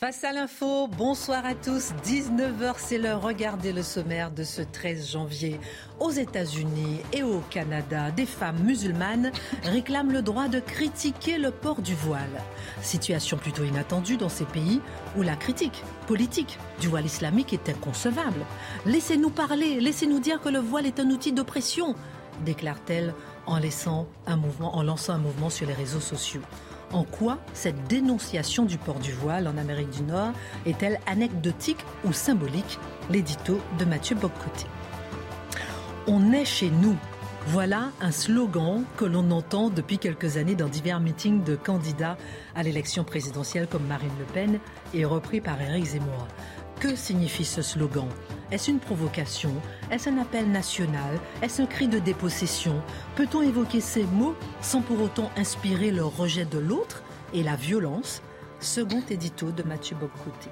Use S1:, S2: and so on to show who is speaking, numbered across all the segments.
S1: Face à l'info, bonsoir à tous. 19h, c'est l'heure. Regardez le sommaire de ce 13 janvier. Aux États-Unis et au Canada, des femmes musulmanes réclament le droit de critiquer le port du voile. Situation plutôt inattendue dans ces pays où la critique politique du voile islamique est inconcevable. Laissez-nous parler, laissez-nous dire que le voile est un outil d'oppression, déclare-t-elle en, en lançant un mouvement sur les réseaux sociaux. En quoi cette dénonciation du port du voile en Amérique du Nord est-elle anecdotique ou symbolique? L'édito de Mathieu Boccoté. On est chez nous. Voilà un slogan que l'on entend depuis quelques années dans divers meetings de candidats à l'élection présidentielle comme Marine Le Pen et repris par Éric Zemmour. Que signifie ce slogan? Est-ce une provocation? Est-ce un appel national? Est-ce un cri de dépossession? Peut-on évoquer ces mots sans pour autant inspirer le rejet de l'autre et la violence? Second édito de Mathieu Bobcoté.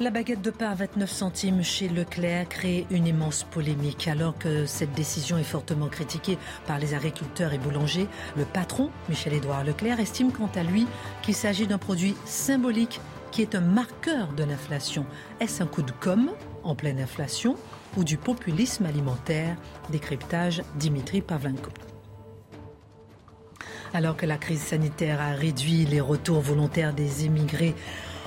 S1: La baguette de pain à 29 centimes chez Leclerc crée une immense polémique. Alors que cette décision est fortement critiquée par les agriculteurs et boulangers, le patron, Michel-Édouard Leclerc, estime quant à lui qu'il s'agit d'un produit symbolique qui est un marqueur de l'inflation. Est-ce un coup de com' en pleine inflation ou du populisme alimentaire? Décryptage Dimitri Pavlenko. Alors que la crise sanitaire a réduit les retours volontaires des émigrés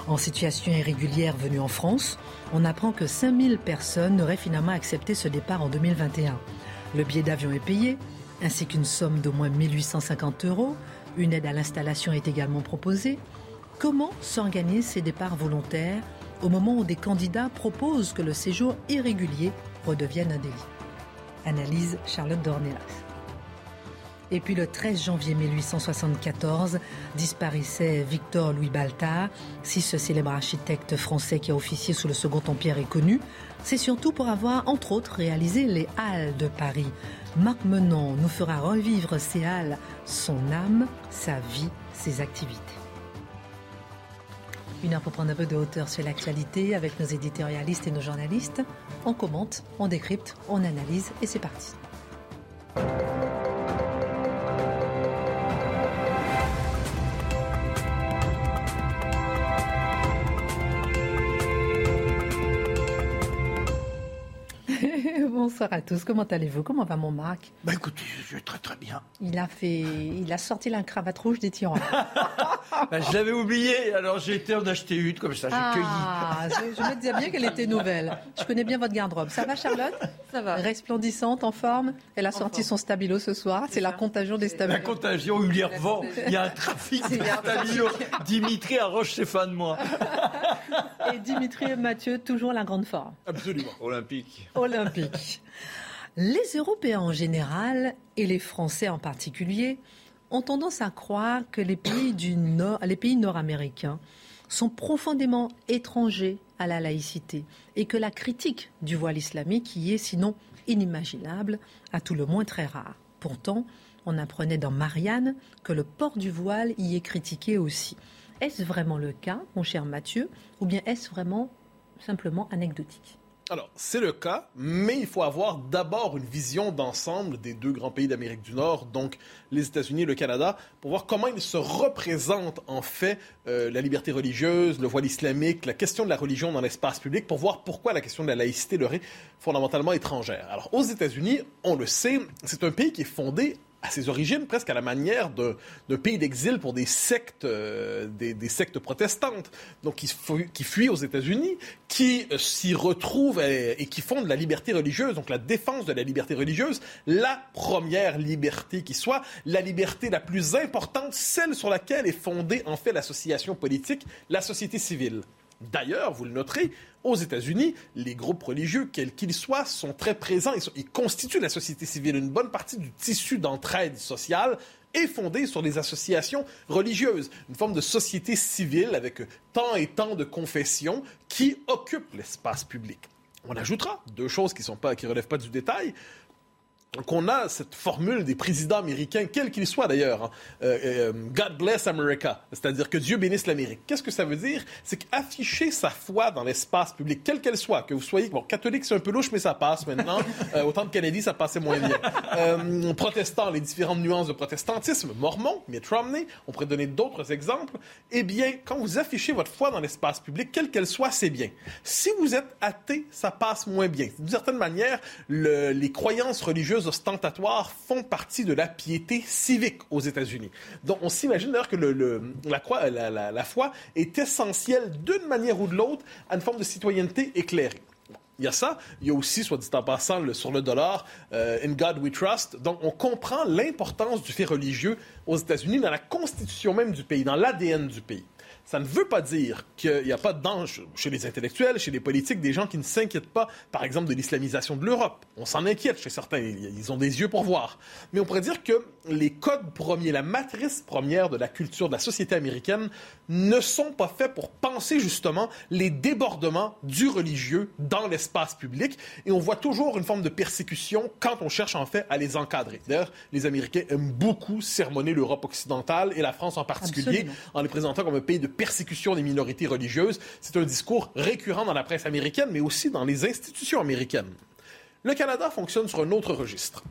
S1: en situation irrégulière venus en France, on apprend que 5000 personnes auraient finalement accepté ce départ en 2021. Le billet d'avion est payé, ainsi qu'une somme d'au moins 1850 euros. Une aide à l'installation est également proposée. Comment s'organisent ces départs volontaires au moment où des candidats proposent que le séjour irrégulier redevienne un délit Analyse Charlotte Dornelas. Et puis le 13 janvier 1874 disparaissait Victor Louis Baltard. Si ce célèbre architecte français qui a officié sous le Second Empire est connu, c'est surtout pour avoir, entre autres, réalisé les Halles de Paris. Marc Menon nous fera revivre ces halles, son âme, sa vie, ses activités. Une heure pour prendre un peu de hauteur sur l'actualité avec nos éditorialistes et nos journalistes. On commente, on décrypte, on analyse et c'est parti. Bonsoir à tous. Comment allez-vous? Comment va mon Marc?
S2: Bah écoutez, je vais très très bien.
S1: Il a fait, il a sorti la cravate rouge des tyrans.
S2: bah, je l'avais oublié, alors j'ai été en acheter une comme ça, j'ai
S1: ah, Je, je, me disais bien qu'elle était nouvelle. Je connais bien votre garde-robe. Ça va, Charlotte?
S3: Ça va.
S1: Resplendissante, en forme? Elle a sorti son stabilo ce soir. C'est la contagion des stabilos.
S2: La contagion, il revend. Il y a un trafic de stabilo. Dimitri arroche ses fans de moi.
S1: Et Dimitri et Mathieu, toujours la grande forme.
S2: Absolument. Olympique.
S1: Olympique. Les Européens en général, et les Français en particulier, ont tendance à croire que les pays, nord-américains sont profondément étrangers à la laïcité et que la critique du voile islamique y est sinon inimaginable, à tout le moins très rare. Pourtant, on apprenait dans Marianne que le port du voile y est critiqué aussi. Est-ce vraiment le cas, mon cher Mathieu, ou bien est-ce vraiment simplement anecdotique?
S4: Alors, c'est le cas, mais il faut avoir d'abord une vision d'ensemble des deux grands pays d'Amérique du Nord, donc les États-Unis et le Canada, pour voir comment ils se représentent en fait euh, la liberté religieuse, le voile islamique, la question de la religion dans l'espace public, pour voir pourquoi la question de la laïcité leur est fondamentalement étrangère. Alors, aux États-Unis, on le sait, c'est un pays qui est fondé à ses origines, presque à la manière d'un pays d'exil pour des sectes, euh, des, sectes protestantes, donc qui, fuient aux États-Unis, qui euh, s'y retrouvent et, qui fondent la liberté religieuse, donc la défense de la liberté religieuse, la première liberté qui soit, la liberté la plus importante, celle sur laquelle est fondée en fait l'association politique, la société civile. D'ailleurs, vous le noterez, aux États-Unis, les groupes religieux, quels qu'ils soient, sont très présents. Ils, constituent la société civile. Une bonne partie du tissu d'entraide sociale est fondée sur les associations religieuses, une forme de société civile avec tant et tant de confessions qui occupent l'espace public. On ajoutera deux choses qui ne relèvent pas du détail qu'on a cette formule des présidents américains, quels qu'ils soient d'ailleurs, hein. euh, euh, God bless America, c'est-à-dire que Dieu bénisse l'Amérique. Qu'est-ce que ça veut dire? C'est qu'afficher sa foi dans l'espace public, quelle qu'elle soit, que vous soyez bon, catholique, c'est un peu louche, mais ça passe maintenant. euh, autant de Kennedy, ça passait moins bien. Euh, protestant, les différentes nuances de protestantisme, mormon, Mitt Romney, on pourrait donner d'autres exemples. Eh bien, quand vous affichez votre foi dans l'espace public, quelle qu'elle soit, c'est bien. Si vous êtes athée, ça passe moins bien. D'une certaine manière, le, les croyances religieuses ostentatoires font partie de la piété civique aux États-Unis. Donc, on s'imagine d'ailleurs que la, la, la, foi est essentielle d'une manière ou de l'autre à une forme de citoyenneté éclairée. Il y a ça. Il y a aussi, soit dit en passant, sur le dollar, euh, In God We Trust. Donc, on comprend l'importance du fait religieux aux États-Unis dans la constitution même du pays, dans l'ADN du pays. Ça ne veut pas dire qu'il n'y a pas de chez les intellectuels, chez les politiques, des gens qui ne s'inquiètent pas, par exemple, de l'islamisation de l'Europe. On s'en inquiète chez certains, ils ont des yeux pour voir. Mais on pourrait dire que les codes premiers, la matrice première de la culture de la société américaine ne sont pas faits pour penser justement les débordements du religieux dans l'espace public. Et on voit toujours une forme de persécution quand on cherche en fait à les encadrer. D'ailleurs, les Américains aiment beaucoup sermonner l'Europe occidentale et la France en particulier Absolument. en les présentant comme un pays de persécution des minorités religieuses. C'est un discours récurrent dans la presse américaine, mais aussi dans les institutions américaines. Le Canada fonctionne sur un autre registre.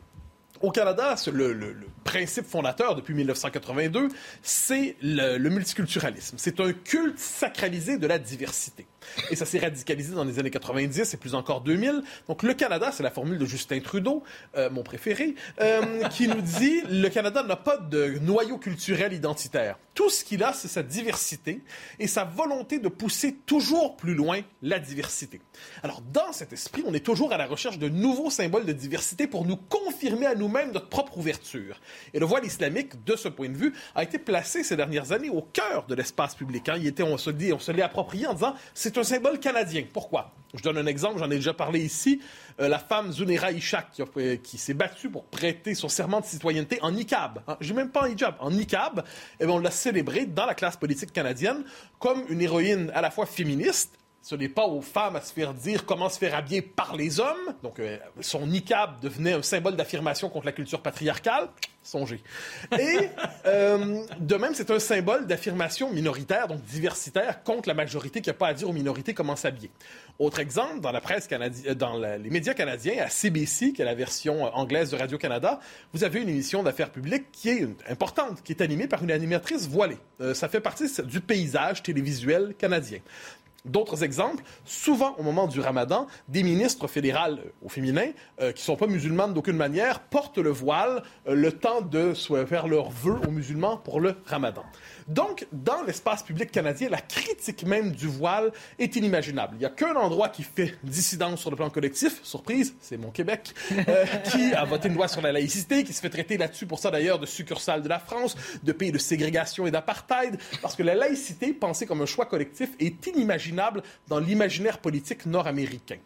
S4: Au Canada, le, principe fondateur depuis 1982, c'est le, le multiculturalisme. C'est un culte sacralisé de la diversité. Et ça s'est radicalisé dans les années 90 et plus encore 2000. Donc le Canada, c'est la formule de Justin Trudeau, euh, mon préféré, euh, qui nous dit le Canada n'a pas de noyau culturel identitaire. Tout ce qu'il a, c'est sa diversité et sa volonté de pousser toujours plus loin la diversité. Alors dans cet esprit, on est toujours à la recherche de nouveaux symboles de diversité pour nous confirmer à nous-mêmes notre propre ouverture. Et le voile islamique, de ce point de vue, a été placé ces dernières années au cœur de l'espace public. Hein. Il était, on se l'est approprié en disant c'est un symbole canadien. Pourquoi? Je donne un exemple, j'en ai déjà parlé ici. Euh, la femme Zunera Ishak qui, s'est battue pour prêter son serment de citoyenneté en niqab. Hein, J'ai même pas en hijab, en niqab. Et bien, on l'a célébrée dans la classe politique canadienne comme une héroïne à la fois féministe ce n'est pas aux femmes à se faire dire comment se faire habiller par les hommes. Donc, euh, son niqab devenait un symbole d'affirmation contre la culture patriarcale. Songez. Et euh, de même, c'est un symbole d'affirmation minoritaire, donc diversitaire, contre la majorité qui n'a pas à dire aux minorités comment s'habiller. Autre exemple, dans la presse canadienne, dans la, les médias canadiens, à CBC, qui est la version anglaise de Radio-Canada, vous avez une émission d'affaires publiques qui est importante, qui est animée par une animatrice voilée. Euh, ça fait partie du paysage télévisuel canadien. D'autres exemples, souvent au moment du ramadan, des ministres fédérales au féminin, euh, qui ne sont pas musulmanes d'aucune manière, portent le voile euh, le temps de faire leurs vœux aux musulmans pour le ramadan. Donc, dans l'espace public canadien, la critique même du voile est inimaginable. Il n'y a qu'un endroit qui fait dissidence sur le plan collectif, surprise, c'est mon Québec, euh, qui a voté une loi sur la laïcité, qui se fait traiter là-dessus pour ça d'ailleurs de succursale de la France, de pays de ségrégation et d'apartheid, parce que la laïcité, pensée comme un choix collectif, est inimaginable dans l'imaginaire politique nord-américain.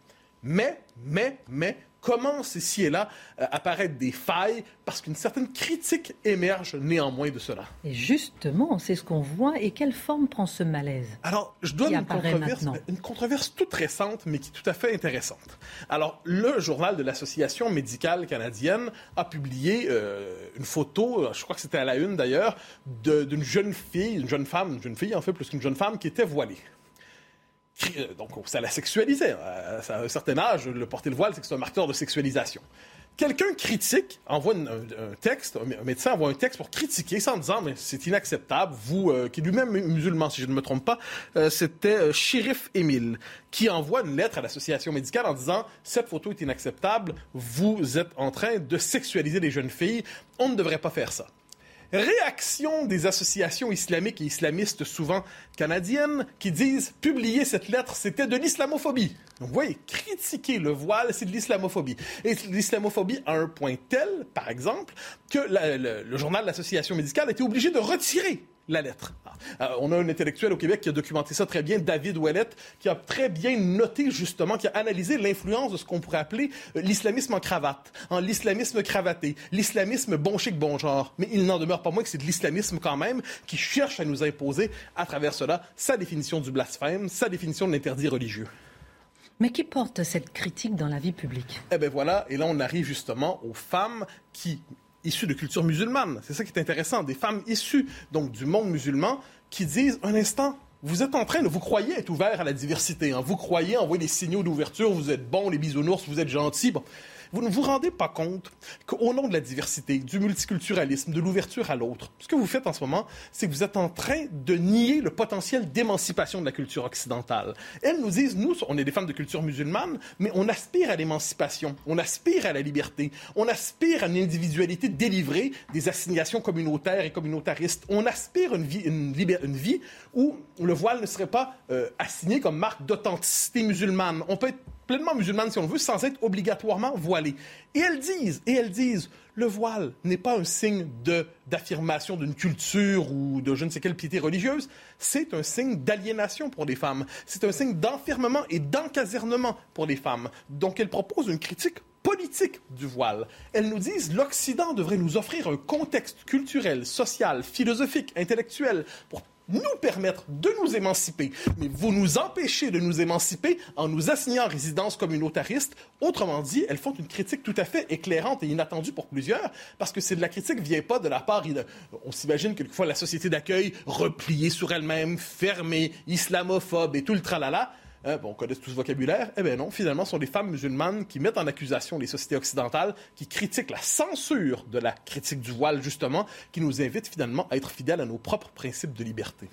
S4: Mais, mais, mais, commencent ici et là à apparaître des failles? Parce qu'une certaine critique émerge néanmoins de cela.
S1: Et justement, c'est ce qu'on voit. Et quelle forme prend ce malaise?
S4: Alors, je donne une controverse, une controverse toute récente, mais qui est tout à fait intéressante. Alors, le journal de l'Association médicale canadienne a publié euh, une photo, je crois que c'était à la une d'ailleurs, d'une jeune fille, une jeune femme, une jeune fille en fait, plus qu'une jeune femme, qui était voilée donc ça la sexualisait. À un certain âge, le porter le voile, c'est que c'est un marqueur de sexualisation. Quelqu'un critique, envoie un, texte, un médecin envoie un texte pour critiquer en disant mais c'est inacceptable. Vous, euh, qui est lui-même musulman, si je ne me trompe pas, euh, c'était euh, Shérif Émile qui envoie une lettre à l'association médicale en disant cette photo est inacceptable. Vous êtes en train de sexualiser les jeunes filles. On ne devrait pas faire ça. Réaction des associations islamiques et islamistes souvent canadiennes qui disent publier cette lettre, c'était de l'islamophobie. Donc vous voyez, critiquer le voile, c'est de l'islamophobie. Et l'islamophobie à un point tel, par exemple, que le, journal de l'association médicale a été obligé de retirer la lettre. Alors, Euh, on a un intellectuel au Québec qui a documenté ça très bien, David Ouellette, qui a très bien noté justement, qui a analysé l'influence de ce qu'on pourrait appeler euh, l'islamisme en cravate, en l'islamisme cravaté, l'islamisme bon chic, bon genre. Mais il n'en demeure pas moins que c'est de l'islamisme quand même qui cherche à nous imposer à travers cela sa définition du blasphème, sa définition de l'interdit religieux.
S1: Mais qui porte cette critique dans la vie publique?
S4: Eh bien voilà, et là on arrive justement aux femmes qui, issues de culture musulmane, c'est ça qui est intéressant, des femmes issues donc du monde musulman qui disent un instant, vous êtes en train de vous croyez être ouvert à la diversité, hein. vous croyez envoyer des signaux d'ouverture, vous êtes bon, les bisounours, vous êtes gentils. Vous ne vous rendez pas compte qu'au nom de la diversité, du multiculturalisme, de l'ouverture à l'autre, ce que vous faites en ce moment, c'est que vous êtes en train de nier le potentiel d'émancipation de la culture occidentale. Elles nous disent, nous, on est des femmes de culture musulmane, mais on aspire à l'émancipation, on aspire à la liberté, on aspire à une individualité délivrée des assignations communautaires et communautaristes. On aspire à une vie, une, vie où le voile ne serait pas euh, assigné comme marque d'authenticité musulmane. On peut être pleinement musulmane si on veut, sans être obligatoirement voilée. Et elles disent, et elles disent, le voile n'est pas un signe de, d'affirmation d'une culture ou de je ne sais quelle piété religieuse, c'est un signe d'aliénation pour les femmes. C'est un signe d'enfermement et d'encasernement pour les femmes. Donc elles proposent une critique politique du voile. Elles nous disent l'Occident devrait nous offrir un contexte culturel, social, philosophique, intellectuel pour nous permettre de nous émanciper, mais vous nous empêchez de nous émanciper en nous assignant résidence communautariste. Autrement dit, elles font une critique tout à fait éclairante et inattendue pour plusieurs, parce que c'est de la critique vient pas de la part. On s'imagine quelquefois la société d'accueil repliée sur elle-même, fermée, islamophobe et tout le tralala. Hein, bon, on connaît tout ce vocabulaire. Eh bien non, finalement, ce sont des femmes musulmanes qui mettent en accusation les sociétés occidentales, qui critiquent la censure de la critique du voile, justement, qui nous invitent finalement à être fidèles à nos propres principes de liberté.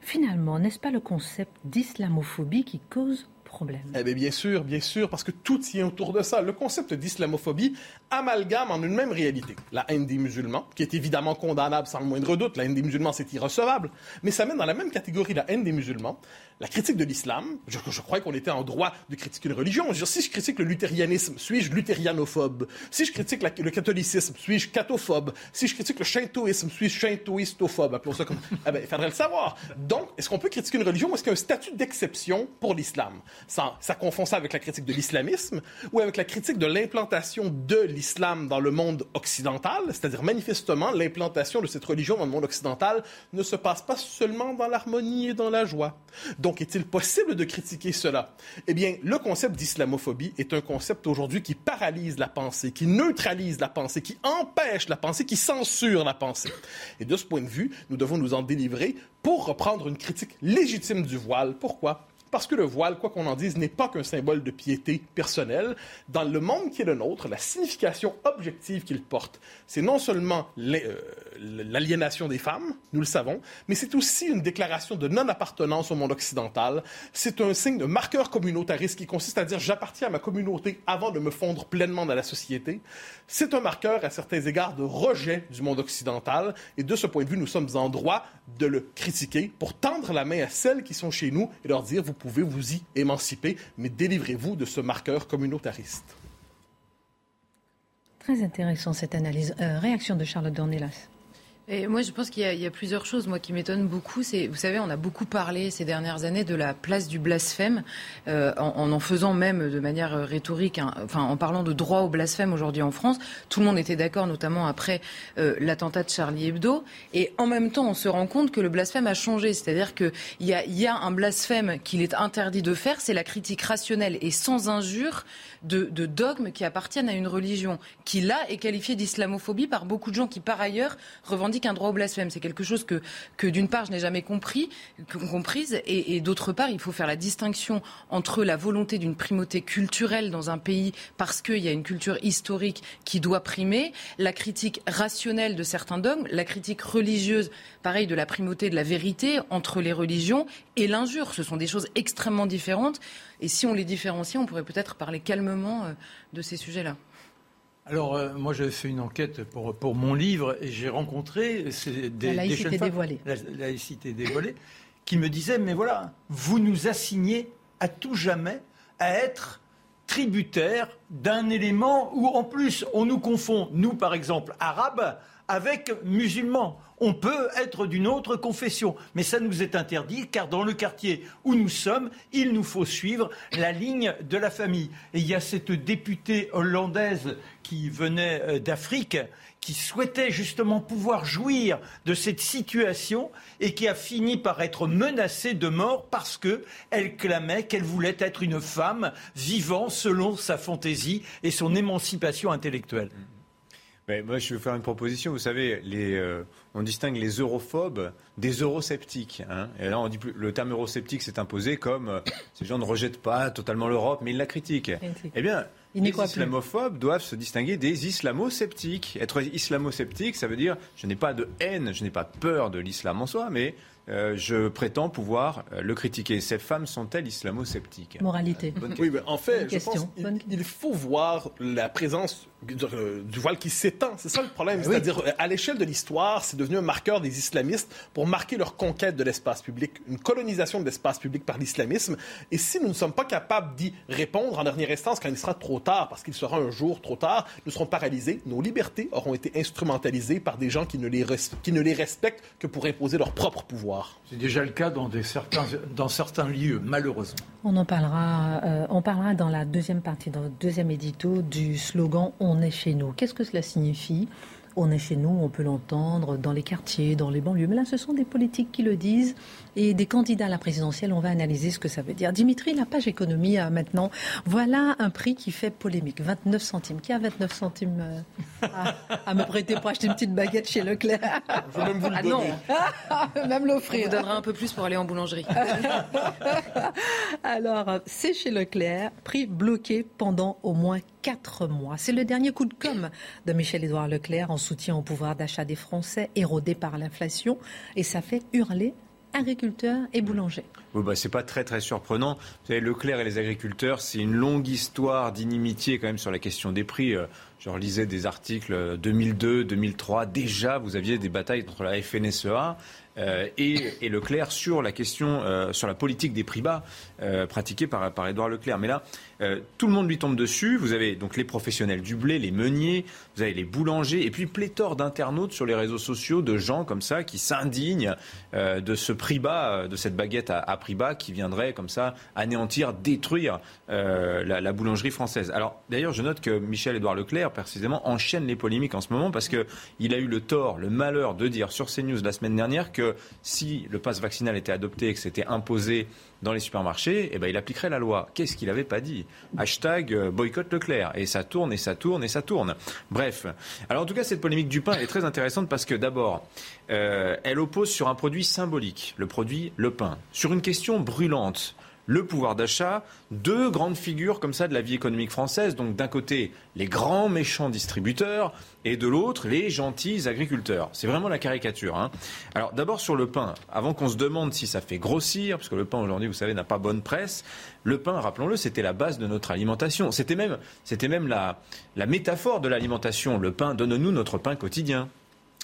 S1: Finalement, n'est-ce pas le concept d'islamophobie qui cause
S4: Eh bien, bien sûr, bien sûr, parce que tout tient autour de ça. Le concept d'islamophobie amalgame en une même réalité la haine des musulmans, qui est évidemment condamnable sans le moindre doute. La haine des musulmans, c'est irrecevable. Mais ça met dans la même catégorie la haine des musulmans, la critique de l'islam. Je, je crois qu'on était en droit de critiquer une religion. Je si je critique le luthérianisme, suis-je luthérianophobe? Si je critique le catholicisme, suis-je cathophobe Si je critique le shintoïsme, suis-je shintoïstophobe? Appelons ça comme... eh bien, il faudrait le savoir. Donc, est-ce qu'on peut critiquer une religion ou est-ce qu'il y a un statut d'exception pour l'islam? Ça, ça confond ça avec la critique de l'islamisme ou avec la critique de l'implantation de l'islam dans le monde occidental, c'est-à-dire manifestement l'implantation de cette religion dans le monde occidental ne se passe pas seulement dans l'harmonie et dans la joie. Est-il possible de critiquer cela? Eh bien, le concept d'islamophobie est un concept aujourd'hui qui paralyse la pensée, qui neutralise la pensée, qui empêche la pensée, qui censure la pensée. Et de ce point de vue, nous devons nous en délivrer pour reprendre une critique légitime du voile. Pourquoi? Parce que le voile, quoi qu'on en dise, n'est pas qu'un symbole de piété personnelle. Dans le monde qui est le nôtre, la signification objective qu'il porte, c'est non seulement euh, l'aliénation des femmes, nous le savons, mais c'est aussi une déclaration de non-appartenance au monde occidental. C'est un signe de marqueur communautariste qui consiste à dire j'appartiens à ma communauté avant de me fondre pleinement dans la société. C'est un marqueur à certains égards de rejet du monde occidental et de ce point de vue, nous sommes en droit de le critiquer pour tendre la main à celles qui sont chez nous et leur dire vous pouvez vous y émanciper, mais délivrez-vous de ce marqueur communautariste.
S1: Très intéressant cette analyse. Euh, réaction de Charlotte Dornelas.
S3: Et moi, je pense qu'il y, a plusieurs choses, moi, qui m'étonnent beaucoup. Vous savez, on a beaucoup parlé ces dernières années de la place du blasphème, euh, en, en, faisant même de manière rhétorique, enfin, en parlant de droit au blasphème aujourd'hui en France. Tout le monde était d'accord, notamment après euh, l'attentat de Charlie Hebdo. Et en même temps, on se rend compte que le blasphème a changé. C'est-à-dire qu'il y a, y a un blasphème qu'il est interdit de faire, c'est la critique rationnelle et sans injure de, de dogmes qui appartiennent à une religion, qui là est qualifiée d'islamophobie par beaucoup de gens qui, par ailleurs, revendiquent qu'un droit au blasphème. C'est quelque chose que, d'une part, je n'ai jamais compris, et d'autre part, il faut faire la distinction entre la volonté d'une primauté culturelle dans un pays parce qu'il y a une culture historique qui doit primer, la critique rationnelle de certains dogmes, la critique religieuse, pareil, de la primauté de la vérité entre les religions et l'injure. Ce sont des choses extrêmement différentes. Et si on les différencie, on pourrait peut-être parler calmement euh, de ces sujets-là.
S2: Alors, euh, moi, j'avais fait une enquête pour, pour mon livre et j'ai rencontré
S1: des, la laïcité dévoilée.
S2: La, laïcité dévoilée, qui me disaient Mais voilà, vous nous assignez à tout jamais à être tributaires d'un élément où, en plus, on nous confond, nous, par exemple, arabes, avec musulmans. On peut être d'une autre confession, mais ça nous est interdit car dans le quartier où nous sommes, il nous faut suivre la ligne de la famille. Et il y a cette députée hollandaise qui venait euh, d'Afrique qui souhaitait justement pouvoir jouir de cette situation et qui a fini par être menacée de mort parce qu'elle clamait qu'elle voulait être une femme vivant selon sa fantaisie et son émancipation intellectuelle.
S5: Mais moi, je vais faire une proposition. Vous savez, les, euh, on distingue les europhobes des eurosceptiques. Hein. Et là, on dit plus, le terme eurosceptique s'est imposé comme euh, ces gens ne rejettent pas totalement l'Europe, mais ils la critiquent. Eh bien, les islamophobes doivent se distinguer des islamo-sceptiques. Être islamo-sceptique, ça veut dire je n'ai pas de haine, je n'ai pas peur de l'islam en soi, mais euh, je prétends pouvoir euh, le critiquer. Ces femmes sont-elles islamo-sceptiques?
S1: Moralité.
S4: oui, mais en fait, je pense qu'il faut voir la présence euh, du voile qui s'étend. C'est ça le problème. Eh C'est-à-dire, à l'échelle de l'histoire, c'est devenu un marqueur des islamistes pour marquer leur conquête de l'espace public, une colonisation de l'espace public par l'islamisme. Et si nous ne sommes pas capables d'y répondre en dernière instance, quand il sera trop tard, parce qu'il sera un jour trop tard, nous serons paralysés. Nos libertés auront été instrumentalisées par des gens qui ne les, qui ne les respectent que pour imposer leur propre pouvoir.
S2: C'est déjà le cas dans, des certains, dans certains lieux, malheureusement.
S1: On en parlera, euh, on parlera dans la deuxième partie, dans le deuxième édito, du slogan On est chez nous. Qu'est-ce que cela signifie? On est chez nous, on peut l'entendre dans les quartiers, dans les banlieues. Mais là, ce sont des politiques qui le disent et des candidats à la présidentielle. On va analyser ce que ça veut dire. Dimitri, la page économie euh, maintenant. Voilà un prix qui fait polémique. 29 centimes. Qui a 29 centimes euh, à, me prêter pour acheter une petite baguette chez Leclerc
S4: Je même vous le ah non,
S1: même l'offrir.
S3: On vous donnera un peu plus pour aller en boulangerie.
S1: Alors, c'est chez Leclerc, prix bloqué pendant au moins 4 mois. C'est le dernier coup de com' de Michel-Édouard Leclerc en soutien au pouvoir d'achat des Français érodé par l'inflation. Et ça fait hurler agriculteurs et boulangers.
S5: Ce bah, c'est pas très très surprenant. Vous savez, Leclerc et les agriculteurs, c'est une longue histoire d'inimitié quand même sur la question des prix. Euh, je relisais des articles 2002, 2003. Déjà, vous aviez des batailles entre la FNSEA euh, et, Leclerc sur la question, euh, sur la politique des prix bas euh, pratiquée par, par Édouard Leclerc. Mais là, tout le monde lui tombe dessus. Vous avez donc les professionnels du blé, les meuniers, vous avez les boulangers, et puis pléthore d'internautes sur les réseaux sociaux, de gens comme ça qui s'indignent de ce prix bas, de cette baguette à, prix bas qui viendrait comme ça anéantir, détruire la, la, boulangerie française. Alors d'ailleurs, je note que Michel-Édouard Leclerc, précisément, enchaîne les polémiques en ce moment parce qu'il a eu le tort, le malheur de dire sur CNews la semaine dernière que si le passe vaccinal était adopté et que c'était imposé dans les supermarchés, eh ben, il appliquerait la loi. Qu'est-ce qu'il n'avait pas dit? Hashtag euh, boycott Leclerc. Et ça tourne, et ça tourne, et ça tourne. Bref. Alors en tout cas, cette polémique du pain est très intéressante parce que d'abord, euh, elle oppose sur un produit symbolique, le produit le pain, sur une question brûlante le pouvoir d'achat, deux grandes figures comme ça de la vie économique française. Donc d'un côté, les grands méchants distributeurs et de l'autre, les gentils agriculteurs. C'est vraiment la caricature. Hein. Alors d'abord sur le pain, avant qu'on se demande si ça fait grossir, parce que le pain aujourd'hui, vous savez, n'a pas bonne presse, le pain, rappelons-le, c'était la base de notre alimentation. C'était même, même la, la métaphore de l'alimentation. Le pain, donne-nous notre pain quotidien.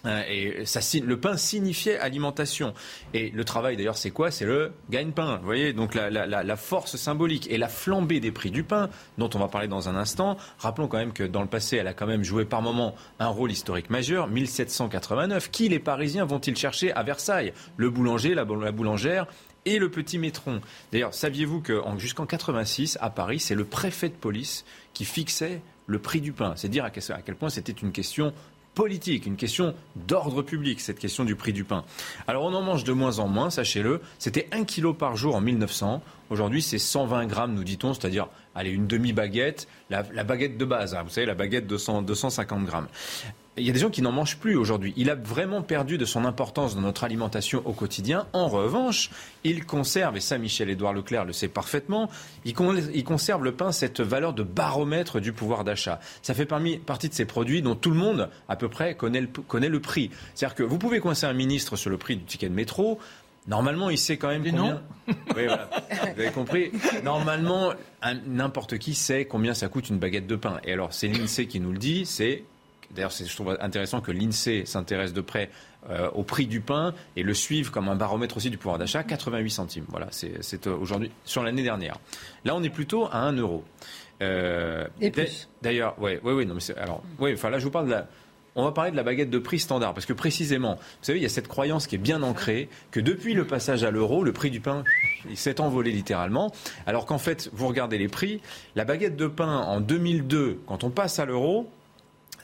S5: Hein, et le pain signifiait alimentation. Et le travail, d'ailleurs, c'est quoi? C'est le gagne-pain. Vous voyez, donc la, force symbolique et la flambée des prix du pain, dont on va parler dans un instant. Rappelons quand même que dans le passé, elle a quand même joué par moment un rôle historique majeur. 1789, qui les Parisiens vont-ils chercher à Versailles? Le boulanger, la, boulangère et le petit métron. D'ailleurs, saviez-vous que jusqu'en 86, à Paris, c'est le préfet de police qui fixait le prix du pain? C'est dire à quel point c'était une question politique, une question d'ordre public, cette question du prix du pain. Alors on en mange de moins en moins, sachez-le. C'était 1 kg par jour en 1900. Aujourd'hui, c'est 120 grammes, nous dit-on, c'est-à-dire, allez, une demi-baguette, la, baguette de base, hein, vous savez, la baguette de 250 grammes il y a des gens qui n'en mangent plus aujourd'hui. Il a vraiment perdu de son importance dans notre alimentation au quotidien. En revanche, il conserve, et ça Michel-Édouard Leclerc le sait parfaitement, il, conserve le pain cette valeur de baromètre du pouvoir d'achat. Ça fait partie de ces produits dont tout le monde, à peu près, connaît le, connaît le prix. C'est-à-dire que vous pouvez coincer un ministre sur le prix du ticket de métro, Normalement, il sait quand même combien. Oui, voilà. Vous avez compris. Normalement, n'importe qui sait combien ça coûte une baguette de pain. Et alors, c'est l'INSEE qui nous le dit. C'est D'ailleurs, je trouve intéressant que l'INSEE s'intéresse de près euh, au prix du pain et le suive comme un baromètre aussi du pouvoir d'achat, 88 centimes. Voilà, c'est euh, aujourd'hui sur l'année dernière. Là, on est plutôt à 1 euro.
S1: Euh, et plus.
S5: D'ailleurs, oui, oui, oui, non, mais alors, oui, enfin là, je vous parle de la on va parler de la baguette de prix standard. Parce que précisément, vous savez, il y a cette croyance qui est bien ancrée que depuis le passage à l'euro, le prix du pain il s'est envolé littéralement. Alors qu'en fait, vous regardez les prix, la baguette de pain en 2002, quand on passe à l'euro,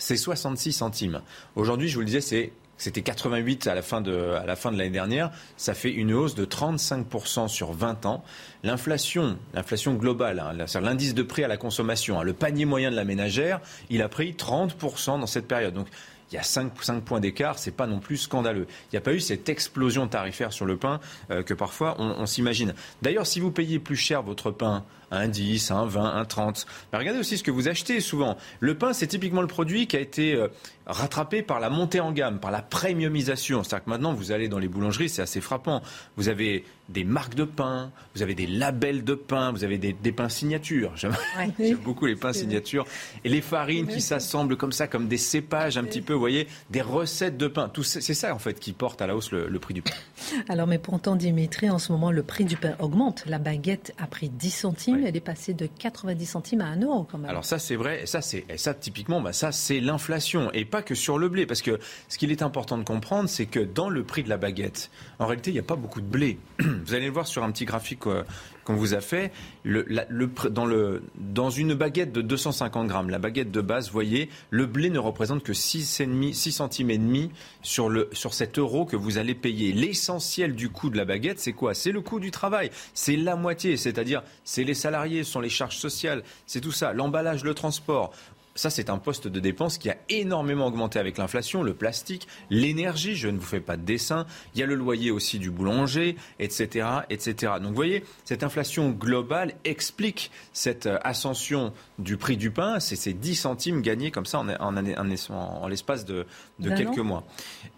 S5: c'est 66 centimes. Aujourd'hui, je vous le disais, c'était 88 à la fin de, à la fin de l'année dernière. Ça fait une hausse de 35% sur 20 ans. L'inflation, l'inflation globale, hein, l'indice de prix à la consommation, hein, le panier moyen de la ménagère, il a pris 30% dans cette période. Donc, il y a 5, points d'écart, c'est pas non plus scandaleux. Il n'y a pas eu cette explosion tarifaire sur le pain euh, que parfois on s'imagine. D'ailleurs, si vous payez plus cher votre pain un 10, un 20, un 30. Mais regardez aussi ce que vous achetez souvent. Le pain, c'est typiquement le produit qui a été euh, rattrapé par la montée en gamme, par la premiumisation. C'est-à-dire que maintenant, vous allez dans les boulangeries, c'est assez frappant. Vous avez des marques de pain, vous avez des labels de pain, vous avez des, pains signatures. J'aime beaucoup les pains signatures. Et les farines qui s'assemblent comme ça, comme des cépages un petit peu, vous voyez, des recettes de pain. C'est ça, en fait, qui porte à la hausse le, le prix du pain.
S1: Alors, mais pourtant, Dimitri, en ce moment, le prix du pain augmente. La baguette a pris 10 centimes elle est passée de 90 centimes à 1 euro quand même.
S5: Alors ça c'est vrai, et ça c'est ça typiquement, bah, ça c'est l'inflation et pas que sur le blé, parce que ce qu'il est important de comprendre, c'est que dans le prix de la baguette, en réalité il n'y a pas beaucoup de blé. Vous allez le voir sur un petit graphique euh, qu'on vous a fait, dans, une baguette de 250 grammes, la baguette de base, vous voyez, le blé ne représente que 6, 6 centimes et demi sur, sur cet euro que vous allez payer. L'essentiel du coût de la baguette, c'est quoi? C'est le coût du travail. C'est la moitié, c'est-à-dire c'est les salariés, ce sont les charges sociales, c'est tout ça, l'emballage, le transport ça, c'est un poste de dépense qui a énormément augmenté avec l'inflation, le plastique, l'énergie, je ne vous fais pas de dessin, il y a le loyer aussi du boulanger, etc., etc. Donc vous voyez, cette inflation globale explique cette euh, ascension du prix du pain, c'est ces 10 centimes gagnés comme ça en, en, l'espace de, quelques mois.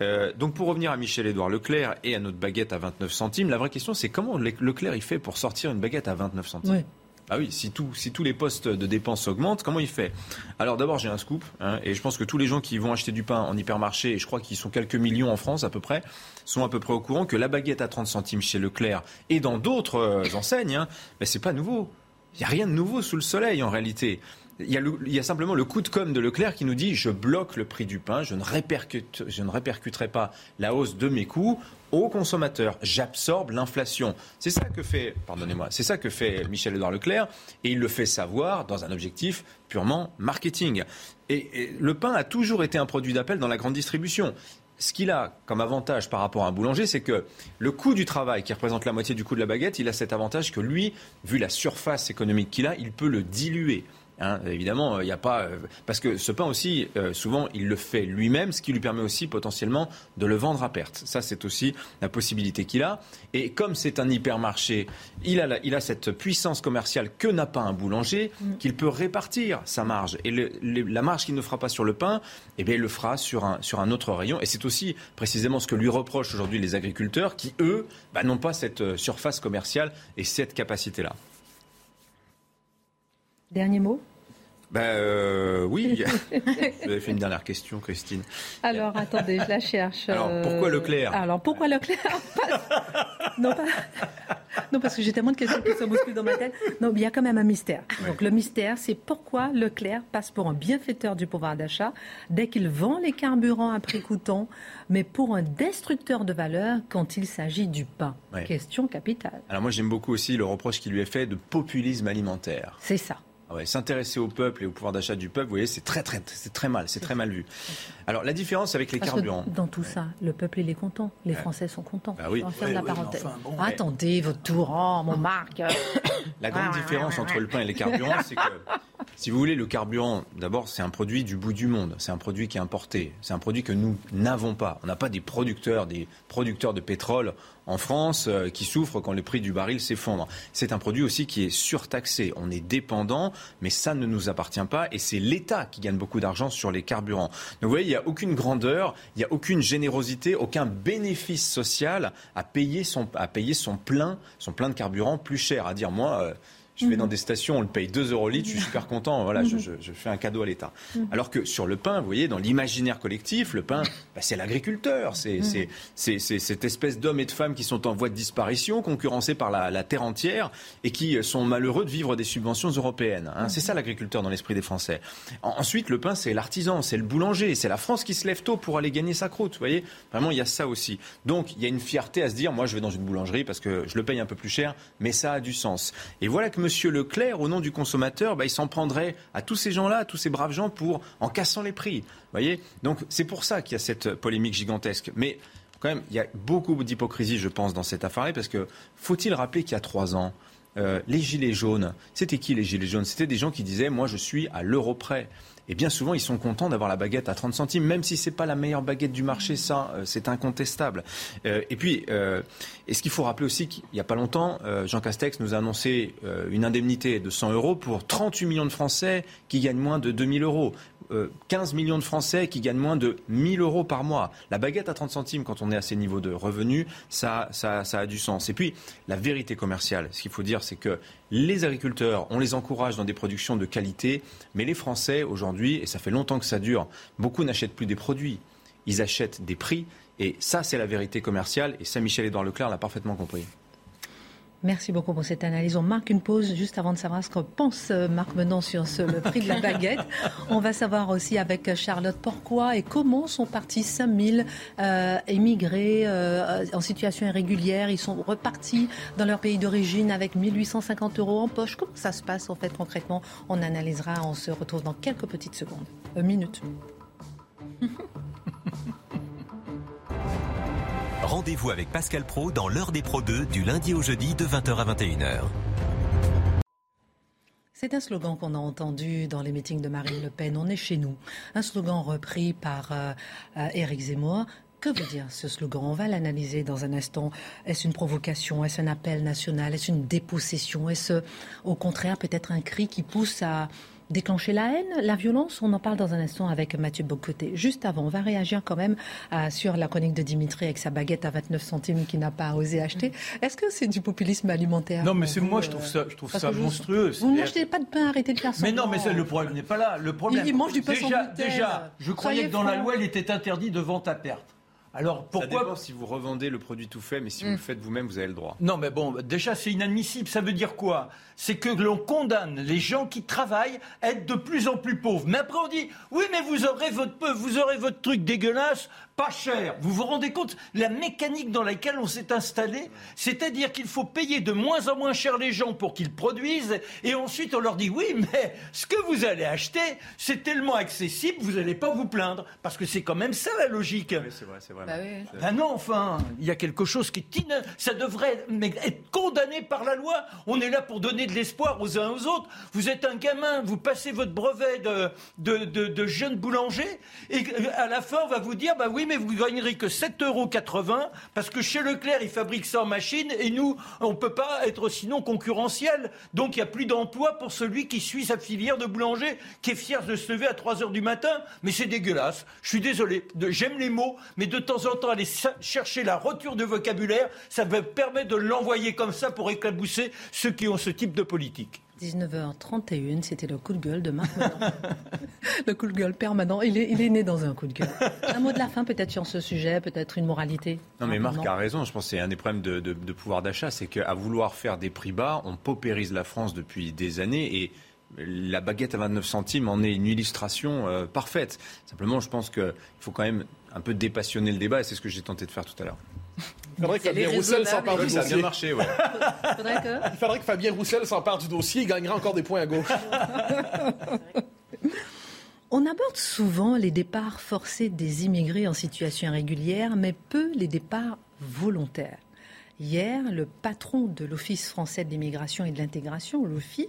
S5: Euh, donc pour revenir à Michel-Édouard Leclerc et à notre baguette à 29 centimes, la vraie question c'est comment Leclerc il fait pour sortir une baguette à 29 centimes? Ah oui, si, tous les postes de dépenses augmentent, comment il fait? Alors d'abord, j'ai un scoop, hein, et je pense que tous les gens qui vont acheter du pain en hypermarché, et je crois qu'ils sont quelques millions en France à peu près, sont à peu près au courant que la baguette à 30 centimes chez Leclerc et dans d'autres euh, enseignes, hein, c'est pas nouveau. Il n'y a rien de nouveau sous le soleil en réalité. Il y, a simplement le coup de com' de Leclerc qui nous dit je bloque le prix du pain, je ne, répercute, je ne répercuterai pas la hausse de mes coûts aux consommateurs. J'absorbe l'inflation. C'est ça que fait, pardonnez-moi, c'est ça que fait Michel-Edouard Leclerc et il le fait savoir dans un objectif purement marketing. Et, le pain a toujours été un produit d'appel dans la grande distribution ce qu'il a comme avantage par rapport à un boulanger, c'est que le coût du travail, qui représente la moitié du coût de la baguette, il a cet avantage que lui, vu la surface économique qu'il a, il peut le diluer. Hein, évidemment, il n'y a pas euh, parce que ce pain aussi, euh, souvent, il le fait lui-même, ce qui lui permet aussi potentiellement de le vendre à perte. Ça, c'est aussi la possibilité qu'il a. Et comme c'est un hypermarché, il a, il a cette puissance commerciale que n'a pas un boulanger, mm. qu'il peut répartir sa marge. Et la marge qu'il ne fera pas sur le pain, eh bien, il le fera sur un, sur un autre rayon. Et c'est aussi précisément ce que lui reprochent aujourd'hui les agriculteurs, qui eux, bah, n'ont pas cette euh, surface commerciale et cette capacité-là.
S1: Dernier mot
S5: ben euh, oui, vous avez fait une dernière question, Christine.
S1: Alors attendez, je la cherche.
S5: Alors pourquoi Leclerc
S1: Alors pourquoi Leclerc non, non, parce que j'ai tellement de questions qui se bousculent dans ma tête. Non, il y a quand même un mystère. Donc le mystère, c'est pourquoi Leclerc passe pour un bienfaiteur du pouvoir d'achat dès qu'il vend les carburants à prix coûtant, mais pour un destructeur de valeur quand il s'agit du pain? Question capitale.
S5: Alors moi j'aime beaucoup aussi le reproche qui lui est fait de populisme alimentaire.
S1: C'est ça.
S5: Ah s'intéresser au peuple et au pouvoir d'achat du peuple, vous voyez, c'est très, très, c'est très mal, c'est très mal vu. Alors, la différence avec les carburants.
S1: dans tout ça, le peuple, il est content. Les Français sont contents.
S5: Bah oui.
S1: faire la parenthèse. Attendez, votre tour, oh, mon Marc.
S5: La grande ah, différence entre le pain et les carburants, c'est que, si vous voulez, le carburant, d'abord, c'est un produit du bout du monde. C'est un produit qui est importé. C'est un produit que nous n'avons pas. On n'a pas des producteurs, des producteurs de pétrole en France euh, qui souffrent quand le prix du baril s'effondre. C'est un produit aussi qui est surtaxé. On est dépendant, mais ça ne nous appartient pas et c'est l'État qui gagne beaucoup d'argent sur les carburants. Donc vous voyez, il n'y a aucune grandeur, il n'y a aucune générosité, aucun bénéfice social à payer son, à payer son plein, son plein de carburant plus cher. À dire, moi, euh, Je vais dans des stations, on le paye 2 euros litre, je suis super content. Voilà, je, fais un cadeau à l'État. Alors que sur le pain, vous voyez, dans l'imaginaire collectif, le pain, bah, c'est l'agriculteur. C'est cette espèce d'hommes et de femmes qui sont en voie de disparition, concurrencés par la, terre entière et qui sont malheureux de vivre des subventions européennes. Hein. C'est ça l'agriculteur dans l'esprit des Français. ensuite, le pain, c'est l'artisan, c'est le boulanger, c'est la France qui se lève tôt pour aller gagner sa croûte. Vous voyez, vraiment, il y a ça aussi. Donc, il y a une fierté à se dire, moi, je vais dans une boulangerie parce que je le paye un peu plus cher, mais ça a du sens. Et voilà que Monsieur Leclerc, au nom du consommateur, bah, il s'en prendrait à tous ces gens-là, à tous ces braves gens, pour en cassant les prix. voyez? Donc c'est pour ça qu'il y a cette polémique gigantesque. Mais quand même, il y a beaucoup d'hypocrisie, je pense, dans cette affaire-là, parce que faut-il rappeler qu'il y a trois ans, euh, les gilets jaunes, c'était qui les gilets jaunes? C'était des gens qui disaient, moi, je suis à l'euro près. Et bien souvent, ils sont contents d'avoir la baguette à 30 centimes, même si ce n'est pas la meilleure baguette du marché, ça, euh, c'est incontestable. Euh, et puis, euh, est-ce qu'il faut rappeler aussi qu'il n'y a pas longtemps, Jean Castex nous a annoncé une indemnité de 100 euros pour 38 millions de Français qui gagnent moins de 2000 euros. 15 millions de Français qui gagnent moins de 1000 euros par mois. La baguette à 30 centimes, quand on est à ces niveaux de revenus, ça, ça, ça a du sens. Et puis, la vérité commerciale, ce qu'il faut dire, c'est que les agriculteurs, on les encourage dans des productions de qualité, mais les Français, aujourd'hui, et ça fait longtemps que ça dure, beaucoup n'achètent plus des produits. Ils achètent des prix. Et ça, c'est la vérité commerciale. Et Saint-Michel-Édouard Leclerc l'a parfaitement compris.
S1: Merci beaucoup pour cette analyse. On marque une pause juste avant de savoir ce que pense euh, Marc Menon sur le prix de la baguette. On va savoir aussi avec Charlotte pourquoi et comment sont partis 5000 euh, émigrés euh, en situation irrégulière. Ils sont repartis dans leur pays d'origine avec 1850 euros en poche. Comment ça se passe en fait concrètement? On analysera. On se retrouve dans quelques petites secondes. Une minute.
S6: Rendez-vous avec Pascal Pro dans l'heure des Pro 2 du lundi au jeudi de 20h à 21h.
S1: C'est un slogan qu'on a entendu dans les meetings de Marine Le Pen. On est chez nous. Un slogan repris par euh, euh, Éric Zemmour. Que veut dire ce slogan? On va l'analyser dans un instant. Est-ce une provocation? Est-ce un appel national? Est-ce une dépossession? Est-ce au contraire peut-être un cri qui pousse à déclencher la haine, la violence On en parle dans un instant avec Mathieu Bocoté. Juste avant, on va réagir quand même euh, sur la chronique de Dimitri avec sa baguette à 29 centimes qu'il n'a pas osé acheter. Est-ce que c'est du populisme alimentaire
S2: Non, mais c'est moi, je trouve ça, je trouve ça monstrueux.
S1: Vous n'achetez pas de pain, arrêtez de faire ça.
S2: Mais non, mais le problème n'est pas là. Le problème,
S1: il, mange du pain
S2: déjà, déjà, je croyais que dans la loi, il était interdit de vente à perte.
S5: Alors pourquoi Ça dépend si vous revendez le produit tout fait, mais si vous le mm. faites vous-même, vous avez le droit.
S2: Non, mais bon, déjà c'est inadmissible. Ça veut dire quoi? C'est que l'on condamne les gens qui travaillent à être de plus en plus pauvres. Mais après on dit oui, mais vous aurez votre vous aurez votre truc dégueulasse, pas cher. Vous vous rendez compte la mécanique dans laquelle on s'est installé C'est-à-dire qu'il faut payer de moins en moins cher les gens pour qu'ils produisent, et ensuite on leur dit oui, mais ce que vous allez acheter, c'est tellement accessible, vous n'allez pas vous plaindre, parce que c'est quand même ça la logique.
S5: Oui, c'est vrai, c'est vrai.
S1: Bah
S2: ben non, enfin, il y a quelque chose qui est ça devrait être condamné par la loi. On est là pour donner de l'espoir aux uns aux autres. Vous êtes un gamin, vous passez votre brevet de, de, de, jeune boulanger, et à la fin, on va vous dire, bah oui, mais vous gagnerez que 7,80 euros parce que chez Leclerc, ils fabriquent ça en machine, et nous, on ne peut pas être sinon concurrentiel. Donc il n'y a plus d'emploi pour celui qui suit sa filière de boulanger, qui est fier de se lever à 3 heures du matin. Mais c'est dégueulasse. Je suis désolé. J'aime les mots, mais de temps en temps aller chercher la retour de vocabulaire, ça va permettre de l'envoyer comme ça pour éclabousser ceux qui ont ce type de politique.
S1: 19h31, c'était le coup de gueule de Marc le coup de gueule permanent. Il est, il est, né dans un coup de gueule. Un mot de la fin peut-être sur ce sujet, peut-être une moralité
S5: Non mais Marc a raison, je pense que c'est un des problèmes de, de pouvoir d'achat, c'est qu'à vouloir faire des prix bas, on paupérise la France depuis des années et la baguette à 29 centimes en est une illustration euh, parfaite. Simplement, je pense qu'il faut quand même un peu dépassionner le débat et c'est ce que j'ai tenté de faire tout à l'heure.
S4: Il faudrait que Fabien Roussel s'empare du dossier. Ça a bien
S5: marché, ouais.
S4: Il faudrait que Fabien Roussel s'empare du dossier, il gagnera encore des points à gauche.
S1: On aborde souvent les départs forcés des immigrés en situation irrégulière, mais peu les départs volontaires. Hier, le patron de l'Office français de l'immigration et de l'intégration, l'OFI,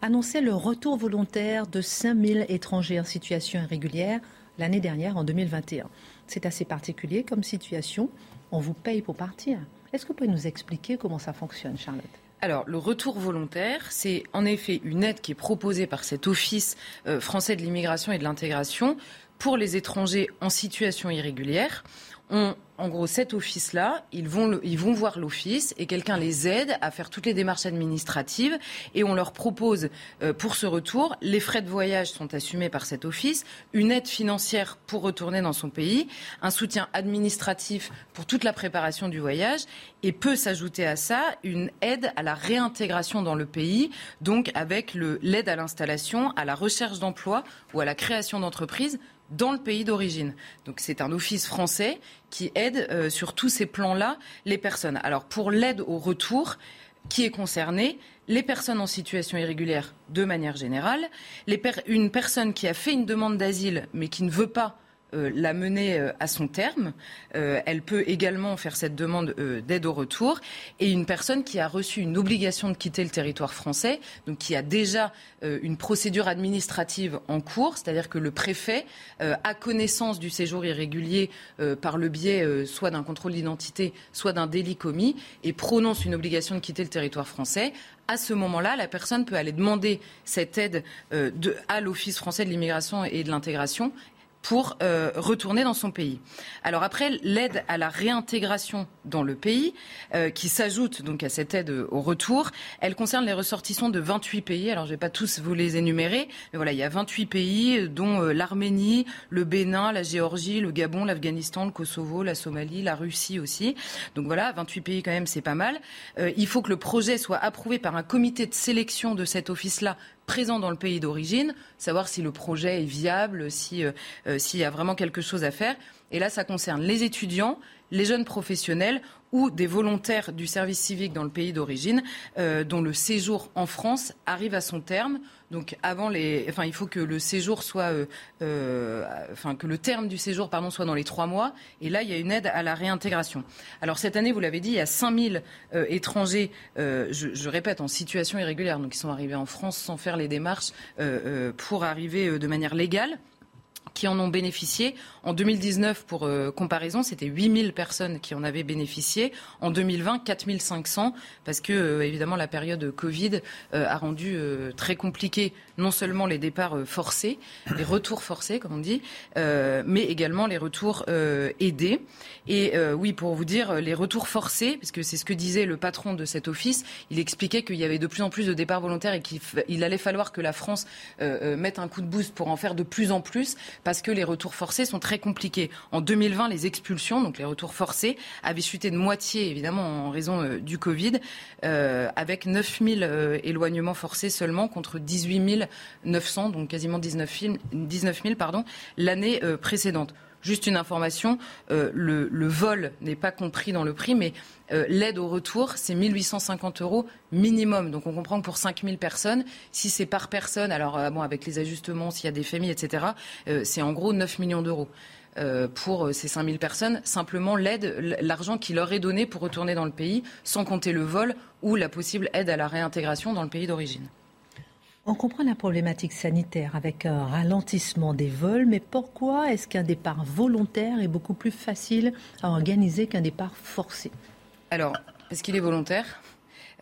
S1: annonçait le retour volontaire de 5000 étrangers en situation irrégulière l'année dernière, en 2021. C'est assez particulier comme situation. On vous paye pour partir. Est-ce que vous pouvez nous expliquer comment ça fonctionne, Charlotte?
S3: Alors, le retour volontaire, c'est en effet une aide qui est proposée par cet Office euh, français de l'immigration et de l'intégration pour les étrangers en situation irrégulière. Ont en gros, cet office-là, ils vont, ils vont voir l'office et quelqu'un les aide à faire toutes les démarches administratives et on leur propose euh, pour ce retour, les frais de voyage sont assumés par cet office, une aide financière pour retourner dans son pays, un soutien administratif pour toute la préparation du voyage et peut s'ajouter à ça une aide à la réintégration dans le pays, donc avec l'aide à l'installation, à la recherche d'emploi ou à la création d'entreprises dans le pays d'origine. Donc c'est un office français qui aide euh, sur tous ces plans-là les personnes. Alors pour l'aide au retour, qui est concerné les personnes en situation irrégulière de manière générale, une personne qui a fait une demande d'asile mais qui ne veut pas la mener euh, à son terme. Euh, elle peut également faire cette demande d'aide au retour. Et une personne qui a reçu une obligation de quitter le territoire français, donc qui a déjà une procédure administrative en cours, c'est-à-dire que le préfet a connaissance du séjour irrégulier par le biais soit d'un contrôle d'identité, soit d'un délit commis, et prononce une obligation de quitter le territoire français à ce moment-là, la personne peut aller demander cette aide à l'Office français de l'immigration et de l'intégration pour euh, retourner dans son pays. Alors après, l'aide à la réintégration dans le pays, euh, qui s'ajoute donc à cette aide au retour, elle concerne les ressortissants de 28 pays. Alors je ne vais pas tous vous les énumérer, mais voilà, il y a 28 pays, dont euh, l'Arménie, le Bénin, la Géorgie, le Gabon, l'Afghanistan, le Kosovo, la Somalie, la Russie aussi. Donc voilà, 28 pays quand même, c'est pas mal. il faut que le projet soit approuvé par un comité de sélection de cet office-là présent dans le pays d'origine, savoir si le projet est viable, euh, euh, s'il y a vraiment quelque chose à faire. Et là, ça concerne les étudiants, les jeunes professionnels ou des volontaires du service civique dans le pays d'origine euh, dont le séjour en France arrive à son terme. Donc avant les, enfin il faut que le séjour soit, euh, euh, enfin que le terme du séjour pardon soit dans les trois mois. Et là il y a une aide à la réintégration. Alors cette année vous l'avez dit il y a 5000 étrangers, je, je, répète en situation irrégulière donc ils sont arrivés en France sans faire les démarches pour arriver de manière légale qui en ont bénéficié. En 2019, pour euh, comparaison, c'était 8000 personnes qui en avaient bénéficié. En 2020, 4500, parce que, euh, évidemment, la période Covid euh, a rendu très compliqué non seulement les départs forcés, les retours forcés, comme on dit, mais également les retours aidés. Et oui, pour vous dire, les retours forcés, parce que c'est ce que disait le patron de cet office, il expliquait qu'il y avait de plus en plus de départs volontaires et qu'il allait falloir que la France mette un coup de boost pour en faire de plus en plus parce que les retours forcés sont très compliqués. En 2020, les expulsions, donc les retours forcés, avaient chuté de moitié, évidemment, en raison euh, du Covid, euh, avec 9000 euh, éloignements forcés seulement contre 18 900, donc quasiment 19 000, 19 000 pardon, l'année précédente. Juste une information, le, vol n'est pas compris dans le prix, mais l'aide au retour, c'est 1850 euros minimum. Donc on comprend que pour 5000 personnes, si c'est par personne, alors bon, avec les ajustements, s'il y a des familles, etc., c'est en gros 9 millions d'euros. pour ces 5000 personnes, simplement l'aide, l'argent qui leur est donné pour retourner dans le pays, sans compter le vol ou la possible aide à la réintégration dans le pays d'origine.
S1: On comprend la problématique sanitaire avec un ralentissement des vols, mais pourquoi est-ce qu'un départ volontaire est beaucoup plus facile à organiser qu'un départ forcé?
S3: Alors, est-ce qu'il est volontaire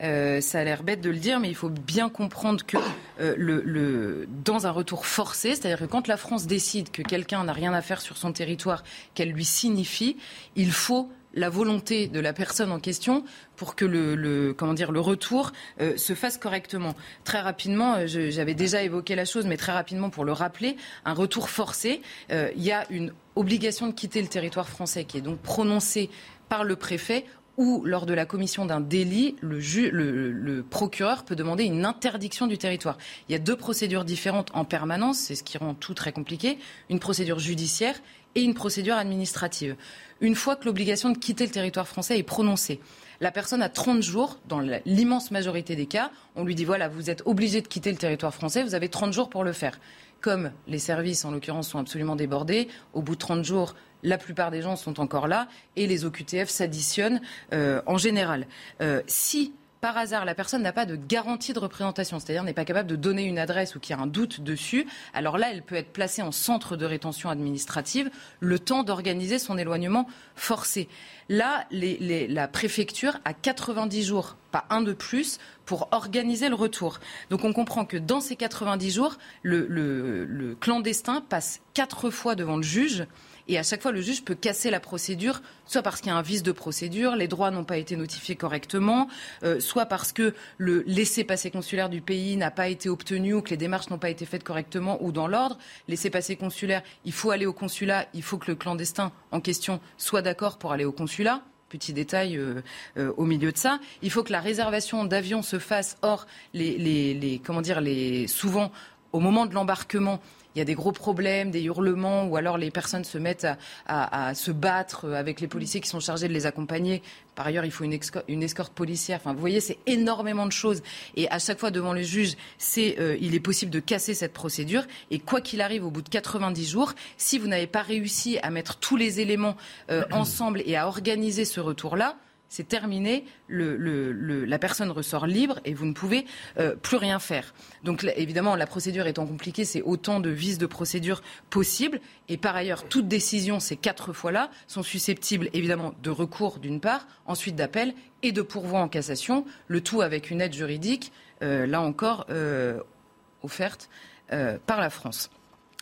S3: euh, ça a l'air bête de le dire, mais il faut bien comprendre que euh, dans un retour forcé, c'est-à-dire que quand la France décide que quelqu'un n'a rien à faire sur son territoire, qu'elle lui signifie, il faut la volonté de la personne en question pour que le, comment dire le retour euh, se fasse correctement. Très rapidement, euh, j'avais déjà évoqué la chose, mais très rapidement pour le rappeler, un retour forcé, euh, il y a une obligation de quitter le territoire français qui est donc prononcée par le préfet ou lors de la commission d'un délit, le, le, procureur peut demander une interdiction du territoire. Il y a deux procédures différentes en permanence, c'est ce qui rend tout très compliqué, une procédure judiciaire et une procédure administrative une fois que l'obligation de quitter le territoire français est prononcée. La personne a 30 jours, dans l'immense majorité des cas, on lui dit voilà, vous êtes obligé de quitter le territoire français, vous avez 30 jours pour le faire. Comme les services, en l'occurrence, sont absolument débordés, au bout de 30 jours, la plupart des gens sont encore là et les OQTF s'additionnent euh, en général. Euh, si par hasard, la personne n'a pas de garantie de représentation, c'est-à-dire n'est pas capable de donner une adresse ou qu'il y a un doute dessus, alors là, elle peut être placée en centre de rétention administrative le temps d'organiser son éloignement forcé. Là, la préfecture a 90 jours, pas un de plus, pour organiser le retour. Donc on comprend que dans ces 90 jours, le, le clandestin passe quatre fois devant le juge Et à chaque fois, le juge peut casser la procédure, soit parce qu'il y a un vice de procédure, les droits n'ont pas été notifiés correctement, euh, soit parce que le laissez-passer consulaire du pays n'a pas été obtenu ou que les démarches n'ont pas été faites correctement ou dans l'ordre. Laissez-passer consulaire, il faut aller au consulat, il faut que le clandestin en question soit d'accord pour aller au consulat petit détail euh, euh, au milieu de ça. Il faut que la réservation d'avion se fasse. Or, les, les, comment dire, les, souvent, au moment de l'embarquement, il y a des gros problèmes, des hurlements, ou alors les personnes se mettent à, se battre avec les policiers qui sont chargés de les accompagner. Par ailleurs, il faut une, escorte policière. Enfin, vous voyez, c'est énormément de choses. Et à chaque fois, devant le juge, c'est, euh, il est possible de casser cette procédure. Et quoi qu'il arrive, au bout de 90 jours, si vous n'avez pas réussi à mettre tous les éléments euh, ensemble et à organiser ce retour-là, c'est terminé, la personne ressort libre et vous ne pouvez euh, plus rien faire. Donc évidemment, la procédure étant compliquée, c'est autant de vices de procédure possibles. Et par ailleurs, toutes décisions, ces quatre fois-là, sont susceptibles évidemment de recours d'une part, ensuite d'appel et de pourvoi en cassation, le tout avec une aide juridique, euh, là encore, euh, offerte par la France.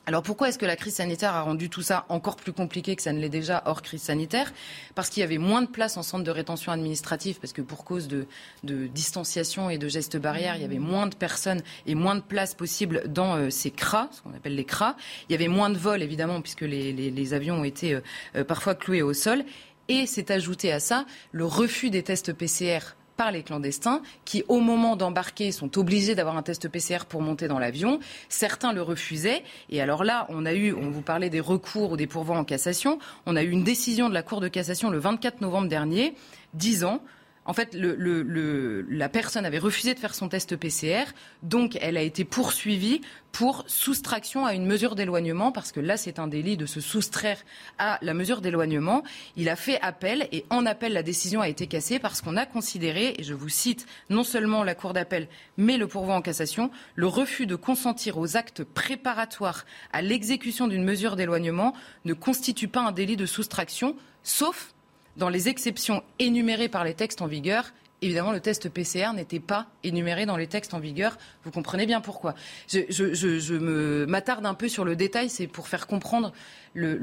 S3: Alors pourquoi est-ce que la crise sanitaire a rendu tout ça encore plus compliqué que ça ne l'est déjà hors crise sanitaire? Parce qu'il y avait moins de place en centre de rétention administrative, parce que pour cause de, distanciation et de gestes barrières, il y avait moins de personnes et moins de place possible dans euh, ces CRA, ce qu'on appelle les CRA. Il y avait moins de vols, évidemment, puisque les, avions ont été euh, euh, parfois cloués au sol. Et c'est ajouté à ça le refus des tests PCR par les clandestins qui, au moment d'embarquer, sont obligés d'avoir un test PCR pour monter dans l'avion. Certains le refusaient. Et alors là, on a eu, on vous parlait des recours ou des pourvois en cassation. On a eu une décision de la Cour de cassation le 24 novembre dernier, disant en fait, la personne avait refusé de faire son test PCR, donc elle a été poursuivie pour soustraction à une mesure d'éloignement, parce que là, c'est un délit de se soustraire à la mesure d'éloignement. Il a fait appel, et en appel, la décision a été cassée parce qu'on a considéré, et je vous cite non seulement la Cour d'appel, mais le pourvoi en cassation, le refus de consentir aux actes préparatoires à l'exécution d'une mesure d'éloignement ne constitue pas un délit de soustraction, sauf dans les exceptions énumérées par les textes en vigueur, évidemment, le test PCR n'était pas énuméré dans les textes en vigueur. Vous comprenez bien pourquoi. Je, me m'attarde un peu sur le détail, c'est pour faire comprendre le,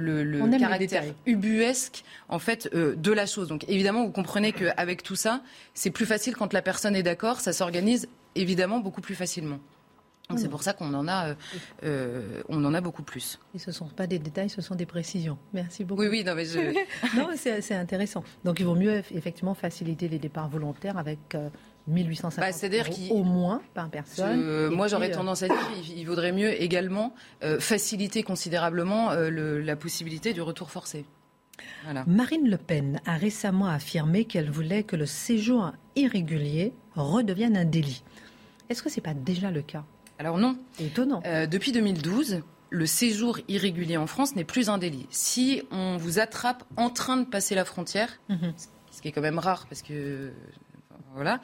S3: caractère ubuesque en fait euh, de la chose. Donc évidemment, vous comprenez qu'avec tout ça, c'est plus facile quand la personne est d'accord, ça s'organise évidemment beaucoup plus facilement. C'est pour ça qu'on en a, euh, euh, on en a beaucoup plus.
S1: Et ce ne sont pas des détails, ce sont des précisions. Merci beaucoup.
S3: Oui, oui, non, mais je...
S1: non, c'est intéressant. Donc, il vaut mieux effectivement faciliter les départs volontaires avec 1850 euh, bah, euros au moins par personne.
S3: moi, j'aurais tendance à dire qu'il vaudrait mieux également faciliter considérablement la possibilité du retour forcé.
S1: Marine Le Pen a récemment affirmé qu'elle voulait que le séjour irrégulier redevienne un délit. Est-ce que ce n'est pas déjà le cas?
S3: Alors non.
S1: Étonnant.
S3: Euh, depuis 2012, le séjour irrégulier en France n'est plus un délit. Si on vous attrape en train de passer la frontière, mhm. ce qui est quand même rare parce que voilà.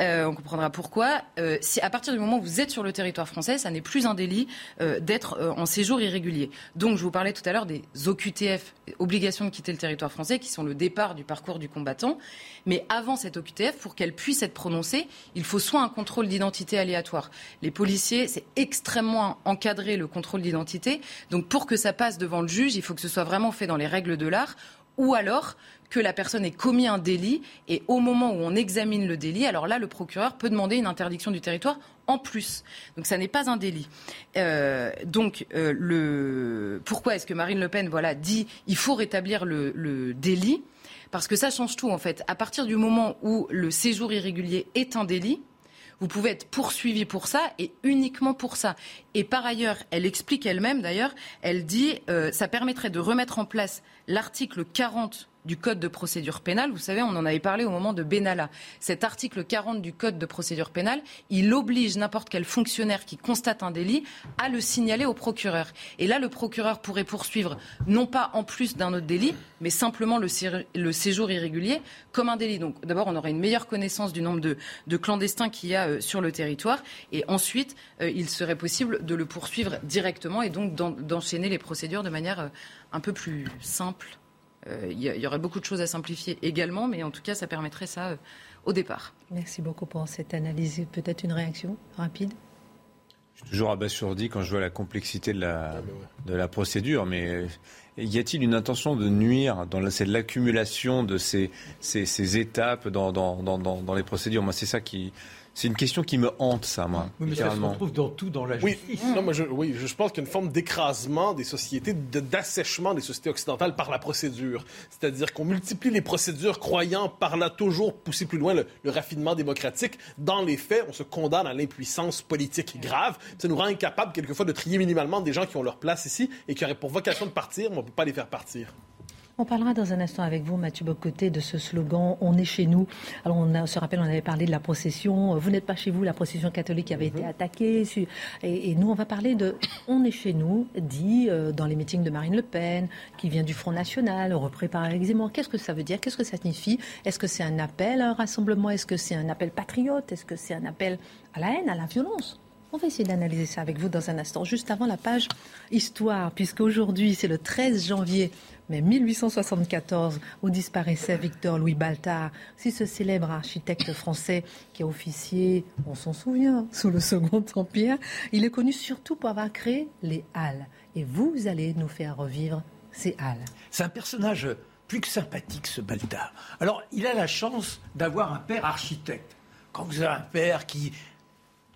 S3: Euh, on comprendra pourquoi. Euh, si à partir du moment où vous êtes sur le territoire français, ça n'est plus un délit euh, d'être en séjour irrégulier. Donc, je vous parlais tout à l'heure des OQTF, obligations de quitter le territoire français, qui sont le départ du parcours du combattant. Mais avant cette OQTF, pour qu'elle puisse être prononcée, il faut soit un contrôle d'identité aléatoire. Les policiers, c'est extrêmement encadré le contrôle d'identité. Donc, pour que ça passe devant le juge, il faut que ce soit vraiment fait dans les règles de l'art ou alors que la personne ait commis un délit et au moment où on examine le délit, alors là, le procureur peut demander une interdiction du territoire en plus. Donc ça n'est pas un délit. Euh, donc euh, le... pourquoi est-ce que Marine Le Pen voilà, dit il faut rétablir le, le délit? Parce que ça change tout en fait. À partir du moment où le séjour irrégulier est un délit, vous pouvez être poursuivi pour ça et uniquement pour ça. Et par ailleurs, elle explique elle-même d'ailleurs, elle dit euh, ça permettrait de remettre en place l'article 40 du Code de procédure pénale. Vous savez, on en avait parlé au moment de Benalla. Cet article 40 du Code de procédure pénale, il oblige n'importe quel fonctionnaire qui constate un délit à le signaler au procureur. Et là, le procureur pourrait poursuivre, non pas en plus d'un autre délit, mais simplement le, séjour irrégulier comme un délit. Donc d'abord, on aurait une meilleure connaissance du nombre de, clandestins qu'il y a euh, sur le territoire. Et ensuite, euh, il serait possible de le poursuivre directement et donc d'enchaîner les procédures de manière euh, un peu plus simple il y, aurait beaucoup de choses à simplifier également, mais en tout cas, ça permettrait ça euh, au départ.
S1: Merci beaucoup pour cette analyse. Peut-être une réaction rapide?
S5: Je suis toujours abasourdi quand je vois la complexité de la, de la procédure, mais y a-t-il une intention de nuire dans l'accumulation de ces, ces, ces étapes dans, dans, dans, dans les procédures? Moi, c'est ça qui, c'est une question qui me hante, ça, moi.
S2: Oui, mais ça se retrouve dans tout, dans la justice.
S4: Oui, non, je, oui, je pense qu'il y a une forme d'écrasement des sociétés, d'assèchement des sociétés occidentales par la procédure. C'est-à-dire qu'on multiplie les procédures, croyant par là toujours pousser plus loin le, raffinement démocratique. Dans les faits, on se condamne à l'impuissance politique grave. Ça nous rend incapables, quelquefois, de trier minimalement des gens qui ont leur place ici et qui auraient pour vocation de partir, mais on ne peut pas les faire partir.
S1: On parlera dans un instant avec vous, Mathieu Bocoté, de ce slogan On est chez nous. Alors, on se rappelle, on avait parlé de la procession. Vous n'êtes pas chez vous, la procession catholique avait été mhm. attaquée. Et, nous, on va parler de On est chez nous, dit euh, dans les meetings de Marine Le Pen, qui vient du Front National, repris par Alex Zemmour. Qu'est-ce que ça veut dire? Qu'est-ce que ça signifie? Est-ce que c'est un appel à un rassemblement? Est-ce que c'est un appel patriote? Est-ce que c'est un appel à la haine, à la violence? On va essayer d'analyser ça avec vous dans un instant, juste avant la page histoire, puisque aujourd'hui c'est le 13 janvier mais 1874, où disparaissait Victor Louis Baltard, si ce célèbre architecte français qui a officié, on s'en souvient, sous le Second Empire, il est connu surtout pour avoir créé les Halles. Et vous allez nous faire revivre ces Halles.
S2: C'est un personnage plus que sympathique, ce Baltard. Alors, il a la chance d'avoir un père architecte. Quand vous avez un père qui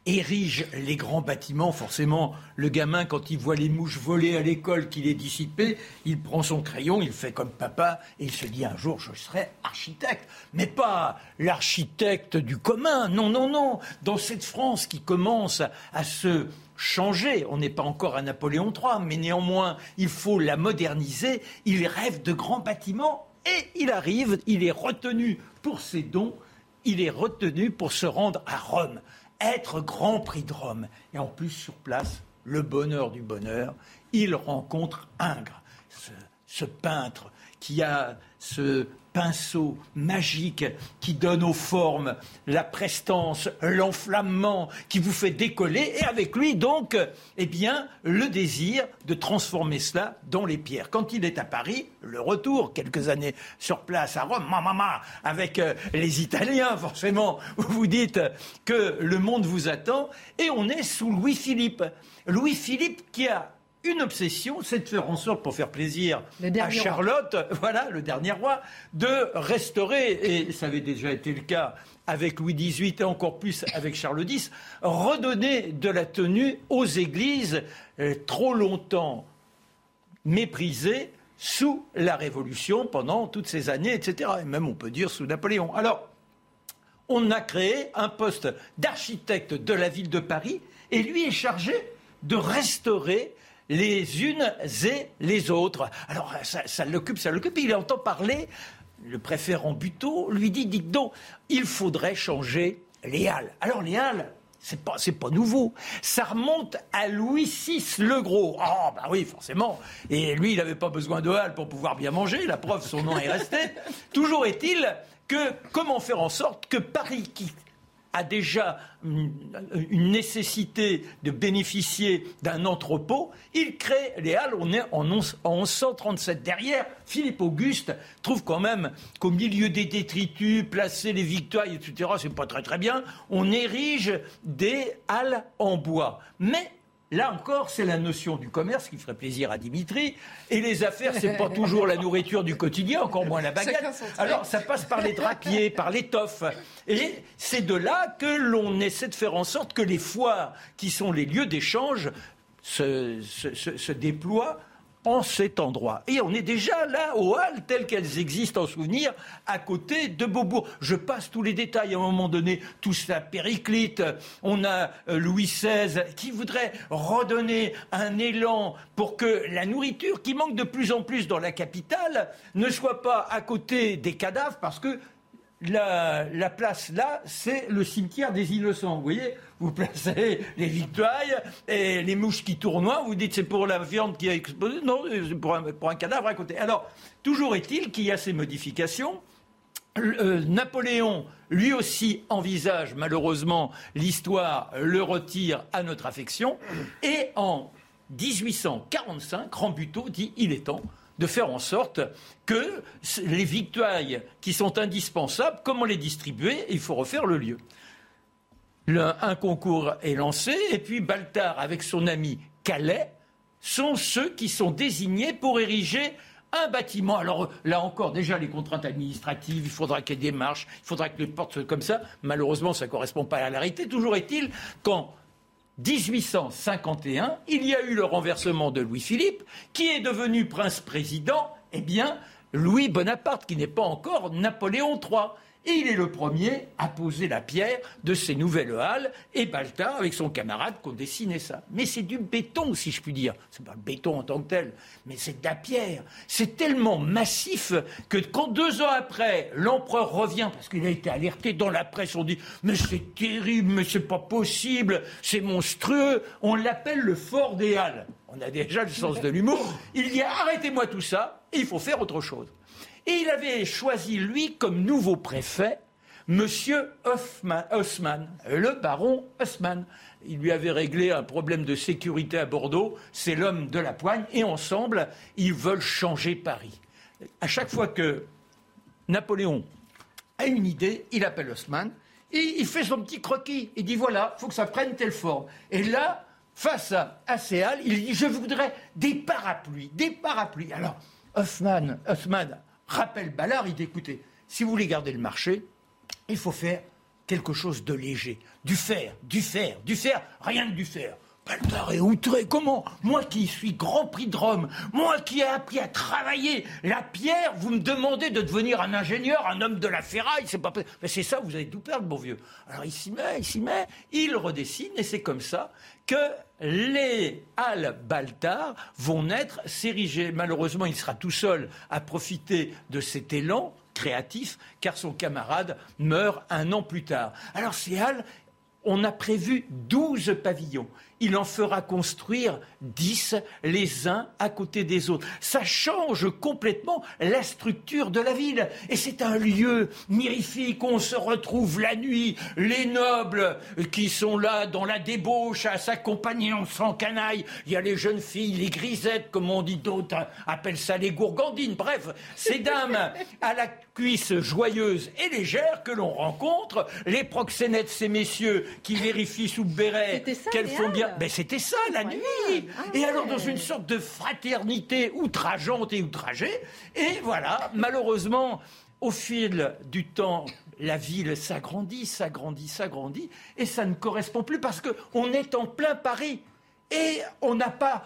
S2: érige les grands bâtiments. Forcément, le gamin, quand il voit les mouches voler à l'école, qu'il est dissipé, il prend son crayon, il fait comme papa, et il se dit un jour, je serai architecte. Mais pas l'architecte du commun. Non, non, non. Dans cette France qui commence à se changer. On n'est pas encore à Napoléon III, mais néanmoins, il faut la moderniser. Il rêve de grands bâtiments et il arrive, il est retenu pour ses dons, il est retenu pour se rendre à Rome être Grand Prix de Rome. Et en plus, sur place, le bonheur du bonheur, il rencontre Ingres, ce, peintre qui a ce pinceau magique qui donne aux formes la prestance, l'enflammement, qui vous fait décoller, et avec lui donc, eh bien, le désir de transformer cela dans les pierres. Quand il est à Paris, le retour, quelques années sur place à Rome, avec euh, les Italiens, forcément, vous vous dites que le monde vous attend, et on est sous Louis-Philippe. Louis-Philippe qui a une obsession, c'est de faire en sorte, pour faire plaisir à Charlotte, voilà, le dernier roi, de restaurer, et ça avait déjà été le cas avec Louis XVIII et encore plus avec Charles X, redonner de la tenue aux églises euh, trop longtemps méprisées sous la Révolution pendant toutes ces années, etc. Et même on peut dire sous Napoléon. Alors, on a créé un poste d'architecte de la ville de Paris et lui est chargé de restaurer les unes et les autres. Alors ça, l'occupe, ça l'occupe. Il entend parler, le préfet Rambuteau lui dit, dites donc, il faudrait changer les halles. Alors les halles, c'est pas, c'est pas nouveau. Ça remonte à Louis VI le Gros. Ah, bah oui, forcément. Et lui, il n'avait pas besoin de halles pour pouvoir bien manger. La preuve, son nom est resté. Toujours est-il que comment faire en sorte que Paris, qui a déjà une nécessité de bénéficier d'un entrepôt, il crée les Halles. On est en 1137. Derrière, Philippe Auguste trouve quand même qu'au milieu des détritus, placer les victoires, etc., c'est pas très très bien. On érige des Halles en bois. Mais Là encore, c'est la notion du commerce qui ferait plaisir à Dimitri. Et les affaires, c'est pas toujours la nourriture du quotidien, encore moins la baguette. Alors, ça passe par les drapiers, par l'étoffe. Et c'est de là que l'on essaie de faire en sorte que les foires, qui sont les lieux d'échange, se, se déploient en cet endroit. Et on est déjà là, aux Halles, telles qu'elles existent en souvenir, à côté de Beaubourg. Je passe tous les détails à un moment donné, tout ça périclite. On a euh, Louis XVI qui voudrait redonner un élan pour que la nourriture, qui manque de plus en plus dans la capitale, ne soit pas à côté des cadavres, parce que la, place là, c'est le cimetière des innocents. Vous voyez, vous placez les victoires et les mouches qui tournoient, vous dites c'est pour la viande qui a explosé. Non, c'est pour un, cadavre à côté. Alors, toujours est-il qu'il y a ces modifications. Euh, Napoléon, lui aussi, envisage malheureusement l'histoire, le retire à notre affection. Et en 1845, Rambuteau dit il est temps de faire en sorte que les victoires qui sont indispensables, comment les distribuer, il faut refaire le lieu. un concours est lancé et puis Baltar, avec son ami Calais, sont ceux qui sont désignés pour ériger un bâtiment. Alors là encore, déjà les contraintes administratives, il faudra qu'il y ait des marches, il faudra que les portes soient comme ça. Malheureusement, ça ne correspond pas à la réalité. Toujours est-il qu'en 1851, il y a eu le renversement de Louis-Philippe, qui est devenu prince-président, eh bien, Louis Bonaparte, qui n'est pas encore Napoléon III. Il est le premier à poser la pierre de ces nouvelles halles. Et Baltar, avec son camarade, qu'on dessinait ça. Mais c'est du béton, si je puis dire. C'est pas le béton en tant que tel, mais c'est de la pierre. C'est tellement massif que quand deux ans après, l'empereur revient, parce qu'il a été alerté dans la presse, on dit Mais c'est terrible, mais c'est pas possible, c'est monstrueux. On l'appelle le fort des halles. On a déjà le sens de l'humour. Il dit Arrêtez-moi tout ça, il faut faire autre chose. Et il avait choisi, lui, comme nouveau préfet, Monsieur Haussmann, le baron Haussmann. Il lui avait réglé un problème de sécurité à Bordeaux. C'est l'homme de la poigne. Et ensemble, ils veulent changer Paris. À chaque fois que Napoléon a une idée, il appelle Haussmann. Et il fait son petit croquis. Il dit voilà, il faut que ça prenne telle forme. Et là, face à, à il dit je voudrais des parapluies, des parapluies. Alors, Haussmann, Haussmann rappelle Ballard, il dit écoutez, si vous voulez garder le marché, il faut faire quelque chose de léger. Du fer, du fer, du fer, rien que du fer. Baltar est outré. Comment Moi qui suis Grand Prix de Rome, moi qui ai appris à travailler la pierre, vous me demandez de devenir un ingénieur, un homme de la ferraille, c'est pas ça, vous allez tout perdre, bon vieux. Alors il s'y met, il s'y met, il redessine, et c'est comme ça que les Halles Baltar vont naître, s'ériger. Malheureusement, il sera tout seul à profiter de cet élan créatif, car son camarade meurt un an plus tard. Alors ces Halles, on a prévu 12 pavillons il en fera construire dix les uns à côté des autres. Ça change complètement la structure de la ville. Et c'est un lieu mirifique. On se retrouve la nuit, les nobles qui sont là dans la débauche à s'accompagner en sans canaille. Il y a les jeunes filles, les grisettes, comme on dit d'autres, appellent ça les gourgandines. Bref, ces dames à la cuisse joyeuse et légère que l'on rencontre, les proxénètes, ces messieurs qui vérifient sous le béret qu'elles font bien ben, c'était ça la nuit. Ah et alors dans une sorte de fraternité outrageante et outragée. Et voilà, malheureusement, au fil du temps, la ville s'agrandit, s'agrandit, s'agrandit, et ça ne correspond plus parce qu'on est en plein Paris. Et on n'a pas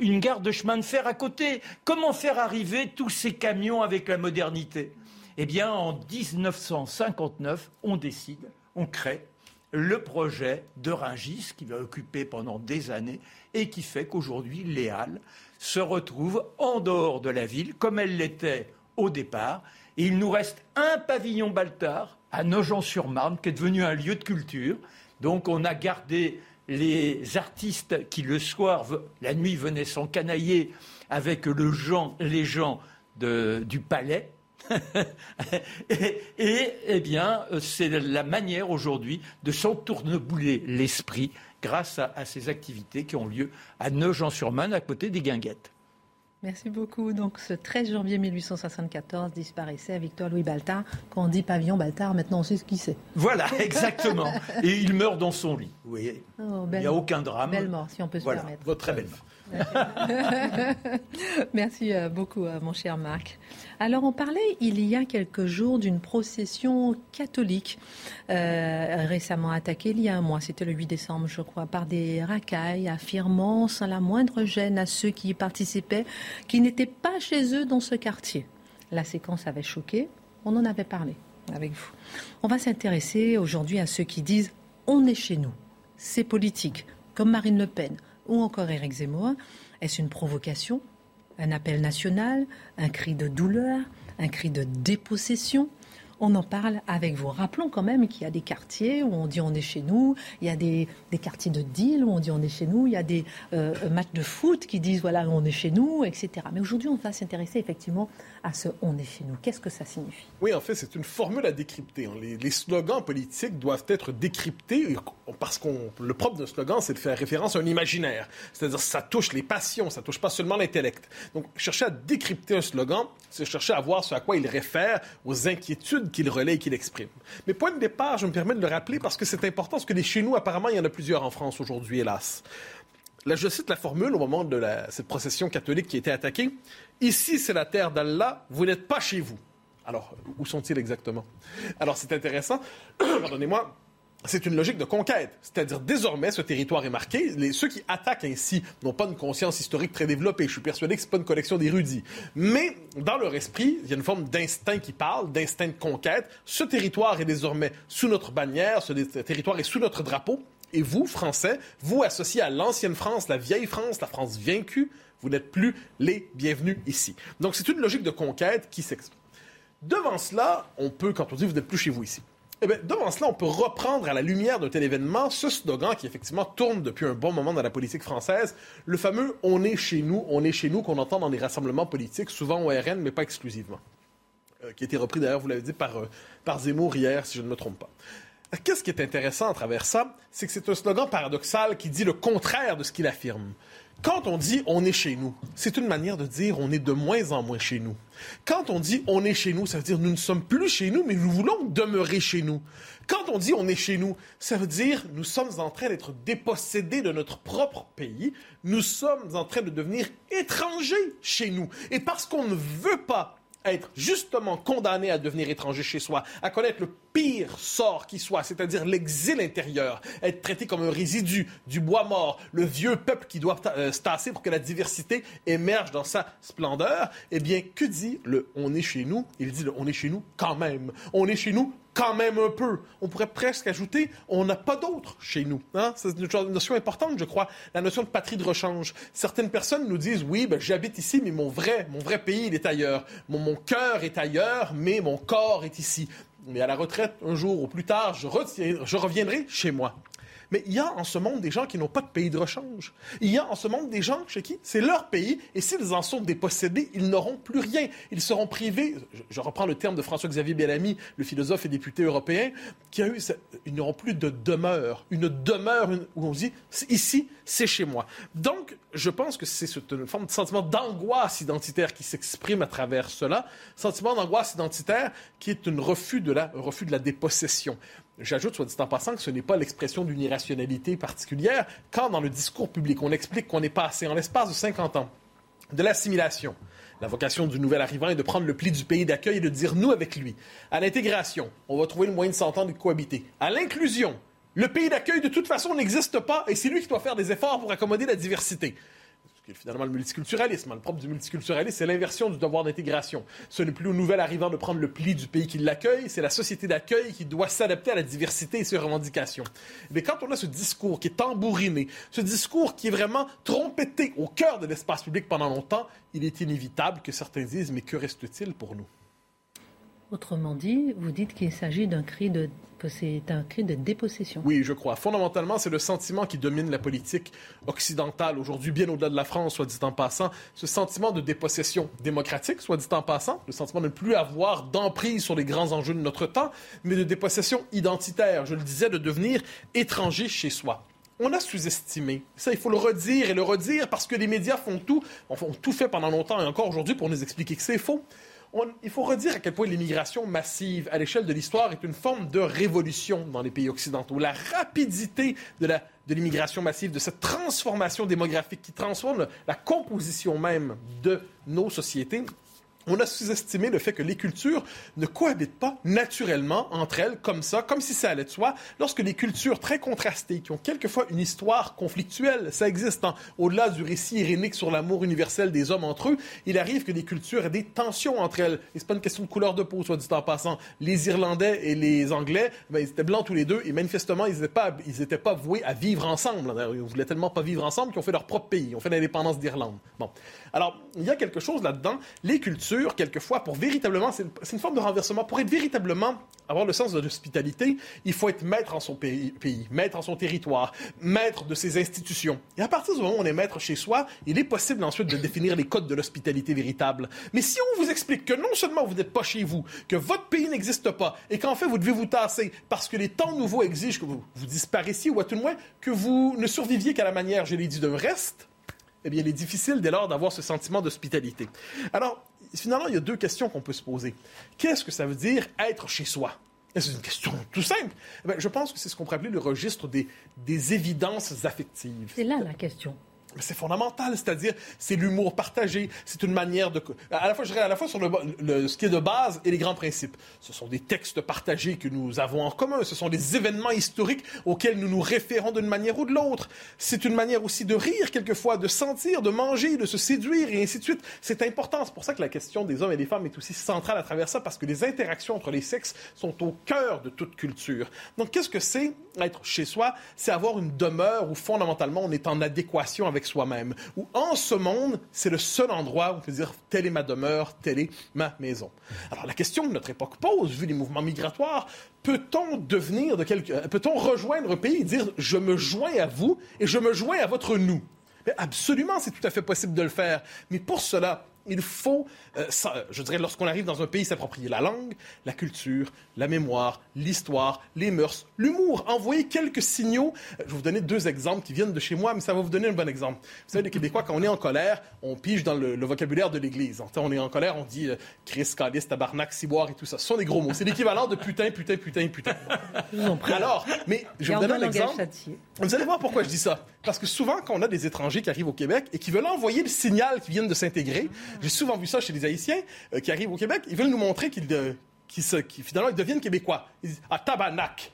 S2: une gare de chemin de fer à côté. Comment faire arriver tous ces camions avec la modernité? Eh bien, en 1959, on décide, on crée le projet de Ringis qui va occuper pendant des années et qui fait qu'aujourd'hui les Halles se retrouvent en dehors de la ville comme elles l'étaient au départ. Et il nous reste un pavillon Baltard à Nogent-sur-Marne qui est devenu un lieu de culture. Donc on a gardé les artistes qui le soir, la nuit, venaient s'encanailler avec les gens du palais et, eh bien, c'est la manière aujourd'hui de s'entournebouler l'esprit grâce à, ces activités qui ont lieu à Nogent-sur-Marne, à côté des Guinguettes.
S1: Merci beaucoup. Donc, ce 13 janvier 1874 disparaissait Victor Louis Baltard. Quand on dit pavillon Baltard, maintenant on sait ce qu'il c'est.
S2: Voilà, exactement. Et il meurt dans son lit. Vous voyez oh, Il n'y a aucun drame.
S1: Belle mort, si on peut se permettre.
S2: Votre très belle mort.
S1: Merci euh, beaucoup, euh, mon cher Marc. Alors, on parlait il y a quelques jours d'une procession catholique euh, récemment attaquée il y a un mois, c'était le 8 décembre, je crois, par des racailles affirmant sans la moindre gêne à ceux qui y participaient qu'ils n'étaient pas chez eux dans ce quartier. La séquence avait choqué, on en avait parlé avec vous. On va s'intéresser aujourd'hui à ceux qui disent on est chez nous. C'est politique, comme Marine Le Pen ou encore Éric Zemmour Est-ce une provocation Un appel national Un cri de douleur Un cri de dépossession? On en parle avec vous. Rappelons quand même qu'il y a des quartiers où on dit on est chez nous, il y a des, quartiers de deal où on dit on est chez nous, il y a des euh, matchs de foot qui disent voilà on est chez nous, etc. Mais aujourd'hui on va s'intéresser effectivement à ce on est chez nous. Qu'est-ce que ça signifie?
S4: Oui, en fait c'est une formule à décrypter. Les, les slogans politiques doivent être décryptés parce que le propre d'un slogan c'est de faire référence à un imaginaire. C'est-à-dire ça touche les passions, ça touche pas seulement l'intellect. Donc chercher à décrypter un slogan, c'est chercher à voir ce à quoi il réfère, aux inquiétudes qu'il relaie et qu'il exprime. Mais point de départ, je me permets de le rappeler parce que c'est important, parce que les chez nous, apparemment, il y en a plusieurs en France aujourd'hui, hélas. Là, je cite la formule au moment de cette procession catholique qui été attaquée. Ici, c'est la terre d'Allah, vous n'êtes pas chez vous. Alors, où sont-ils exactement? Alors, c'est intéressant. Pardonnez-moi c'est une logique de conquête. C'est-à-dire, désormais, ce territoire est marqué. Les, ceux qui attaquent ainsi n'ont pas une conscience historique très développée. Je suis persuadé que ce n'est pas une collection d'érudits. Mais, dans leur esprit, il y a une forme d'instinct qui parle, d'instinct de conquête. Ce territoire est désormais sous notre bannière, ce territoire est sous notre drapeau. Et vous, Français, vous associés à l'ancienne France, la vieille France, la France vaincue, vous n'êtes plus les bienvenus ici. Donc, c'est une logique de conquête qui s'exprime. Devant cela, on peut, quand on dit vous n'êtes plus chez vous ici, eh bien, devant cela, on peut reprendre à la lumière d'un tel événement ce slogan qui effectivement tourne depuis un bon moment dans la politique française, le fameux On est chez nous, on est chez nous qu'on entend dans les rassemblements politiques, souvent au RN, mais pas exclusivement. Euh, qui a été repris d'ailleurs, vous l'avez dit, par, euh, par Zemmour hier, si je ne me trompe pas. Qu'est-ce qui est intéressant à travers ça? C'est que c'est un slogan paradoxal qui dit le contraire de ce qu'il affirme. Quand on dit on est chez nous, c'est une manière de dire on est de moins en moins chez nous. Quand on dit on est chez nous, ça veut dire nous ne sommes plus chez nous, mais nous voulons demeurer chez nous. Quand on dit on est chez nous, ça veut dire nous sommes en train d'être dépossédés de notre propre pays, nous sommes en train de devenir étrangers chez nous. Et parce qu'on ne veut pas être justement condamné à devenir étranger chez soi, à connaître le pire sort qui soit, c'est-à-dire l'exil intérieur, être traité comme un résidu du bois mort, le vieux peuple qui doit euh, se tasser pour que la diversité émerge dans sa splendeur, eh bien, que dit le on est chez nous Il dit le on est chez nous quand même. On est chez nous quand même un peu. On pourrait presque ajouter, on n'a pas d'autres chez nous. Hein? C'est une notion importante, je crois, la notion de patrie de rechange. Certaines personnes nous disent, oui, ben, j'habite ici, mais mon vrai, mon vrai pays, il est ailleurs. Mon, cœur est ailleurs, mais mon corps est ici. Mais à la retraite, un jour ou plus tard, je reviendrai chez moi. Mais il y a en ce monde des gens qui n'ont pas de pays de rechange. Il y a en ce monde des gens chez qui c'est leur pays et s'ils en sont dépossédés, ils n'auront plus rien. Ils seront privés, je, reprends le terme de François-Xavier Bellamy, le philosophe et député européen, qui a eu, ils n'auront plus de demeure. Une demeure où on dit, ici, c'est chez moi. Donc, je pense que c'est une forme de sentiment d'angoisse identitaire qui s'exprime à travers cela. Sentiment d'angoisse identitaire qui est un refus de la, un refus de la dépossession. J'ajoute, soit dit en passant, que ce n'est pas l'expression d'une irrationalité particulière quand, dans le discours public, on explique qu'on est passé, en l'espace de 50 ans, de l'assimilation. La vocation du nouvel arrivant est de prendre le pli du pays d'accueil et de dire nous avec lui. À l'intégration, on va trouver le moyen de s'entendre et de cohabiter. À l'inclusion, le pays d'accueil de toute façon n'existe pas et c'est lui qui doit faire des efforts pour accommoder la diversité finalement le multiculturalisme. Le propre du multiculturalisme, c'est l'inversion du devoir d'intégration. Ce n'est plus au nouvel arrivant de prendre le pli du pays qui l'accueille, c'est la société d'accueil qui doit s'adapter à la diversité et ses revendications. Mais quand on a ce discours qui est tambouriné, ce discours qui est vraiment trompetté au cœur de l'espace public pendant longtemps, il est inévitable que certains disent mais que reste-t-il pour nous?
S1: Autrement dit, vous dites qu'il s'agit d'un cri de c'est un cri de dépossession.
S4: Oui, je crois. Fondamentalement, c'est le sentiment qui domine la politique occidentale aujourd'hui, bien au-delà de la France, soit dit en passant. Ce sentiment de dépossession démocratique, soit dit en passant, le sentiment de ne plus avoir d'emprise sur les grands enjeux de notre temps, mais de dépossession identitaire, je le disais, de devenir étranger chez soi on a sous-estimé. Ça, il faut le redire et le redire parce que les médias font tout, ont tout fait pendant longtemps et encore aujourd'hui pour nous expliquer que c'est faux il faut redire à quel point l'immigration massive à l'échelle de l'histoire est une forme de révolution dans les pays occidentaux. La rapidité de l'immigration massive, de cette transformation démographique qui transforme la composition même de nos sociétés on a sous-estimé le fait que les cultures ne cohabitent pas naturellement entre elles comme ça, comme si ça allait de soi, lorsque les cultures très contrastées, qui ont quelquefois une histoire conflictuelle, ça existe hein, au-delà du récit irénique sur l'amour universel des hommes entre eux, il arrive que les cultures aient des tensions entre elles. Et c'est pas une question de couleur de peau, soit dit en passant. Les Irlandais et les Anglais, ben, ils étaient blancs tous les deux, et manifestement, ils n'étaient pas, voués à vivre ensemble. Ils voulaient tellement pas vivre ensemble qu'ils ont fait leur propre pays, ils ont fait l'indépendance d'Irlande. Bon. Alors, il y a quelque chose là-dedans. Les cultures, quelquefois, pour véritablement, c'est une, forme de renversement, pour être véritablement, avoir le sens de l'hospitalité, il faut être maître en son pays, maître en son territoire, maître de ses institutions. Et à partir du moment où on est maître chez soi, il est possible ensuite de définir les codes de l'hospitalité véritable. Mais si on vous explique que non seulement vous n'êtes pas chez vous, que votre pays n'existe pas, et qu'en fait vous devez vous tasser parce que les temps nouveaux exigent que vous, vous disparaissiez, ou à tout le moins que vous ne surviviez qu'à la manière, je l'ai dit, d'un reste, eh bien, il est difficile dès lors d'avoir ce sentiment d'hospitalité. Alors, finalement, il y a deux questions qu'on peut se poser. Qu'est-ce que ça veut dire être chez soi? C'est une question tout simple? Eh je pense que c'est ce qu'on pourrait appeler le registre des, des évidences affectives.
S1: C'est là la question
S4: c'est fondamental, c'est-à-dire c'est l'humour partagé, c'est une manière de à la fois je dirais à la fois sur le, ce qui est de base et les grands principes. Ce sont des textes partagés que nous avons en commun, ce sont des événements historiques auxquels nous nous référons d'une manière ou de l'autre. C'est une manière aussi de rire quelquefois, de sentir, de manger, de se séduire et ainsi de suite. C'est important, c'est pour ça que la question des hommes et des femmes est aussi centrale à travers ça parce que les interactions entre les sexes sont au cœur de toute culture. Donc qu'est-ce que c'est être chez soi? C'est avoir une demeure où fondamentalement on est en adéquation avec soi-même. Ou en ce monde, c'est le seul endroit où on peut dire telle est ma demeure, telle est ma maison. Alors la question que notre époque pose, vu les mouvements migratoires, peut-on devenir de quelque, peut-on rejoindre un pays et dire je me joins à vous et je me joins à votre nous? absolument, c'est tout à fait possible de le faire. Mais pour cela, il faut, euh, je dirais, lorsqu'on arrive dans un pays, s'approprier la langue, la culture, la mémoire, l'histoire, les mœurs, l'humour, envoyer quelques signaux. Euh, je vais vous donner deux exemples qui viennent de chez moi, mais ça va vous donner un bon exemple. Vous savez, les Québécois, quand on est en colère, on pige dans le, vocabulaire de l'Église. On est en colère, on dit euh, Christ, calice, tabarnak, ciboire et tout ça. Ce sont des gros mots. C'est l'équivalent de putain, putain, putain, putain. Alors, mais je vais vous donner un exemple. Vous allez voir pourquoi je dis ça. Parce que souvent, quand on a des étrangers qui arrivent au Québec et qui veulent envoyer le signal qu'ils viennent de s'intégrer, j'ai souvent vu ça chez les Haïtiens euh, qui arrivent au Québec. Ils veulent nous montrer qu'ils, euh, finalement, ils deviennent québécois. Ils disent, ah, tabarnak.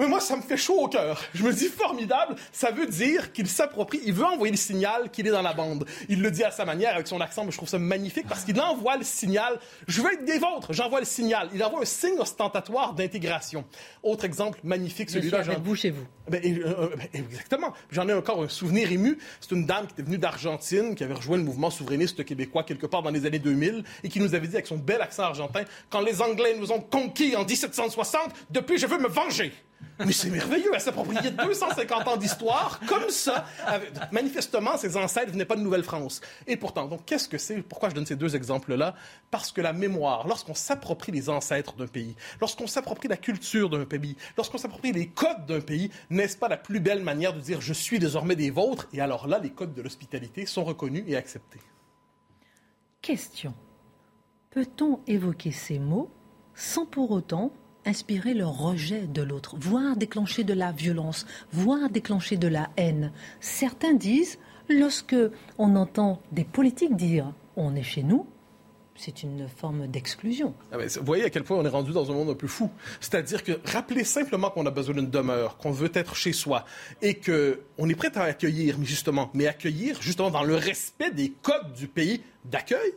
S4: Mais moi, ça me fait chaud au cœur. Je me dis formidable. Ça veut dire qu'il s'approprie, il veut envoyer le signal qu'il est dans la bande. Il le dit à sa manière, avec son accent, mais je trouve ça magnifique parce qu'il envoie le signal. Je veux être des vôtres. J'envoie le signal. Il envoie un signe ostentatoire d'intégration. Autre exemple magnifique, celui-là.
S1: Vous chez vous.
S4: Ben, euh, ben, exactement. J'en ai encore un souvenir ému. C'est une dame qui était venue d'Argentine, qui avait rejoint le mouvement souverainiste québécois quelque part dans les années 2000 et qui nous avait dit avec son bel accent argentin, quand les Anglais nous ont conquis en 1760, depuis je veux me venger. Mais c'est merveilleux, elle s'appropriait 250 ans d'histoire, comme ça. Manifestement, ses ancêtres venaient pas de Nouvelle-France. Et pourtant, donc, qu'est-ce que c'est? Pourquoi je donne ces deux exemples-là? Parce que la mémoire, lorsqu'on s'approprie les ancêtres d'un pays, lorsqu'on s'approprie la culture d'un pays, lorsqu'on s'approprie les codes d'un pays, n'est-ce pas la plus belle manière de dire je suis désormais des vôtres Et alors là, les codes de l'hospitalité sont reconnus et acceptés.
S1: Question. Peut-on évoquer ces mots sans pour autant inspirer le rejet de l'autre, voire déclencher de la violence, voire déclencher de la haine. Certains disent, lorsque on entend des politiques dire on est chez nous, c'est une forme d'exclusion.
S4: Ah vous voyez à quel point on est rendu dans un monde un peu fou. C'est-à-dire que rappeler simplement qu'on a besoin d'une demeure, qu'on veut être chez soi et qu'on est prêt à accueillir, mais justement, mais accueillir justement dans le respect des codes du pays d'accueil,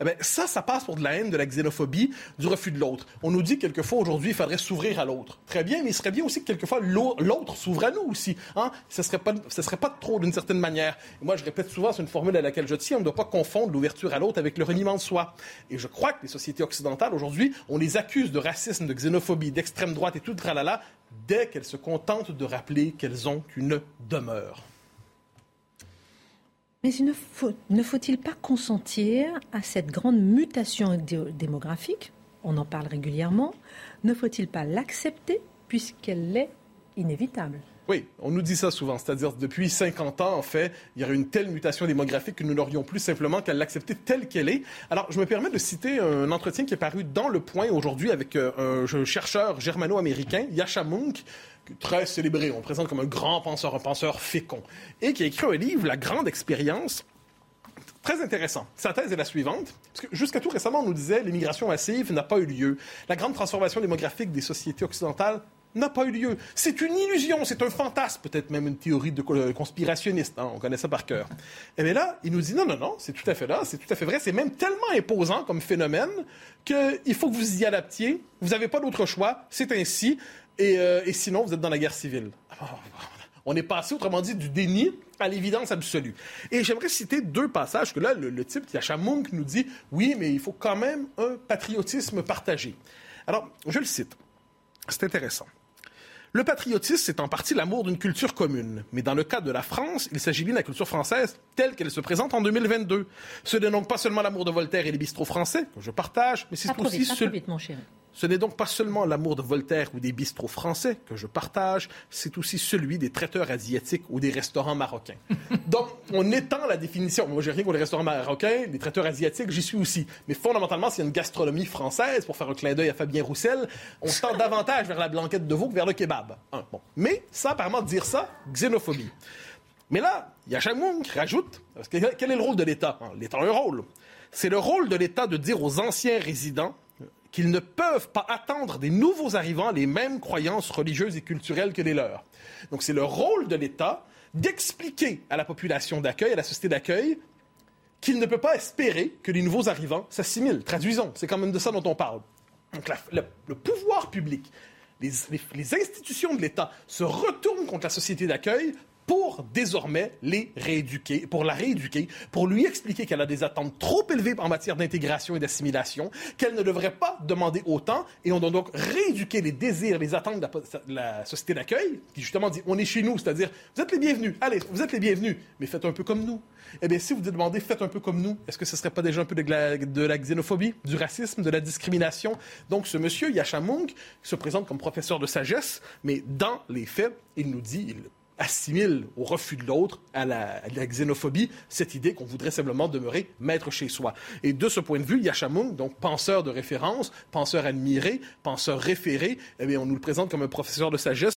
S4: eh ça, ça passe pour de la haine, de la xénophobie, du refus de l'autre. On nous dit quelquefois aujourd'hui, il faudrait s'ouvrir à l'autre. Très bien, mais il serait bien aussi que quelquefois l'autre s'ouvre à nous aussi. Hein? Ce serait pas, serait pas trop d'une certaine manière. moi, je répète souvent, c'est une formule à laquelle je tiens, on ne doit pas confondre l'ouverture à l'autre avec le reniement de soi. Et je crois que les sociétés occidentales aujourd'hui, on les accuse de racisme, de xénophobie, d'extrême droite et tout le tralala dès qu'elles se contentent de rappeler qu'elles ont une demeure.
S1: Mais ne, faut, il pas consentir à cette grande mutation démographique On en parle régulièrement. Ne faut-il pas l'accepter puisqu'elle est inévitable?
S4: Oui, on nous dit ça souvent. C'est-à-dire, depuis 50 ans, en fait, il y aurait une telle mutation démographique que nous n'aurions plus simplement qu'à l'accepter telle qu'elle est. Alors, je me permets de citer un entretien qui est paru dans Le Point aujourd'hui avec euh, un chercheur germano-américain, Yasha Munk, très célébré, on le présente comme un grand penseur, un penseur fécond, et qui a écrit un livre, La Grande Expérience, très intéressant. Sa thèse est la suivante, parce que jusqu'à tout récemment, on nous disait l'immigration massive n'a pas eu lieu. La grande transformation démographique des sociétés occidentales n'a pas eu lieu. C'est une illusion, c'est un fantasme, peut-être même une théorie de conspirationniste, hein, on connaît ça par cœur. Et eh bien là, il nous dit non, non, non, c'est tout à fait là, c'est tout à fait vrai, c'est même tellement imposant comme phénomène qu'il faut que vous y adaptiez, vous n'avez pas d'autre choix, c'est ainsi, euh, et, sinon, vous êtes dans la guerre civile. On est passé, autrement dit, du déni à l'évidence absolue. Et j'aimerais citer deux passages que là, le, type qui a nous dit, oui, mais il faut quand même un patriotisme partagé. Alors, je le cite. C'est intéressant. Le patriotisme, c'est en partie l'amour d'une culture commune. Mais dans le cas de la France, il s'agit bien de la culture française telle qu'elle se présente en 2022. Ce n'est donc pas seulement l'amour de Voltaire et les bistrots français, que je partage, mais c'est aussi...
S1: Vite, mon chéri.
S4: Ce n'est donc pas seulement l'amour de Voltaire ou des bistrots français que je partage, c'est aussi celui des traiteurs asiatiques ou des restaurants marocains. Donc, on étend la définition. Moi, j'ai rien pour les restaurants marocains, les traiteurs asiatiques, j'y suis aussi. Mais fondamentalement, s'il y a une gastronomie française, pour faire un clin d'œil à Fabien Roussel, on tend davantage vers la blanquette de veau que vers le kebab. bon. Mais, ça, apparemment, dire ça, xénophobie. Mais là, il y a Chamung qui rajoute, parce que quel est le rôle de l'État? L'État a un rôle. C'est le rôle de l'État de dire aux anciens résidents qu'ils ne peuvent pas attendre des nouveaux arrivants les mêmes croyances religieuses et culturelles que les leurs. Donc c'est le rôle de l'État d'expliquer à la population d'accueil, à la société d'accueil, qu'il ne peut pas espérer que les nouveaux arrivants s'assimilent. Traduisons, c'est quand même de ça dont on parle. Donc le, pouvoir public, les institutions de l'État se retournent contre la société d'accueil pour désormais les rééduquer, pour la rééduquer, pour lui expliquer qu'elle a des attentes trop élevées en matière d'intégration et d'assimilation, qu'elle ne devrait pas demander autant, et on doit donc rééduquer les désirs, les attentes de la, société d'accueil, qui justement dit on est chez nous, c'est-à-dire vous êtes les bienvenus, allez, vous êtes les bienvenus, mais faites un peu comme nous. Eh bien, si vous demandez faites un peu comme nous, est-ce que ce ne serait pas déjà un peu de la, xénophobie, du racisme, de la discrimination? Donc, ce monsieur Yachamung se présente comme professeur de sagesse, mais dans les faits, il nous dit, il assimile au refus de l'autre, à la, xénophobie, cette idée qu'on voudrait simplement demeurer maître chez soi. Et de ce point de vue, Yachamung, donc penseur de référence, penseur admiré, penseur référé, eh bien, on nous le présente comme un professeur de sagesse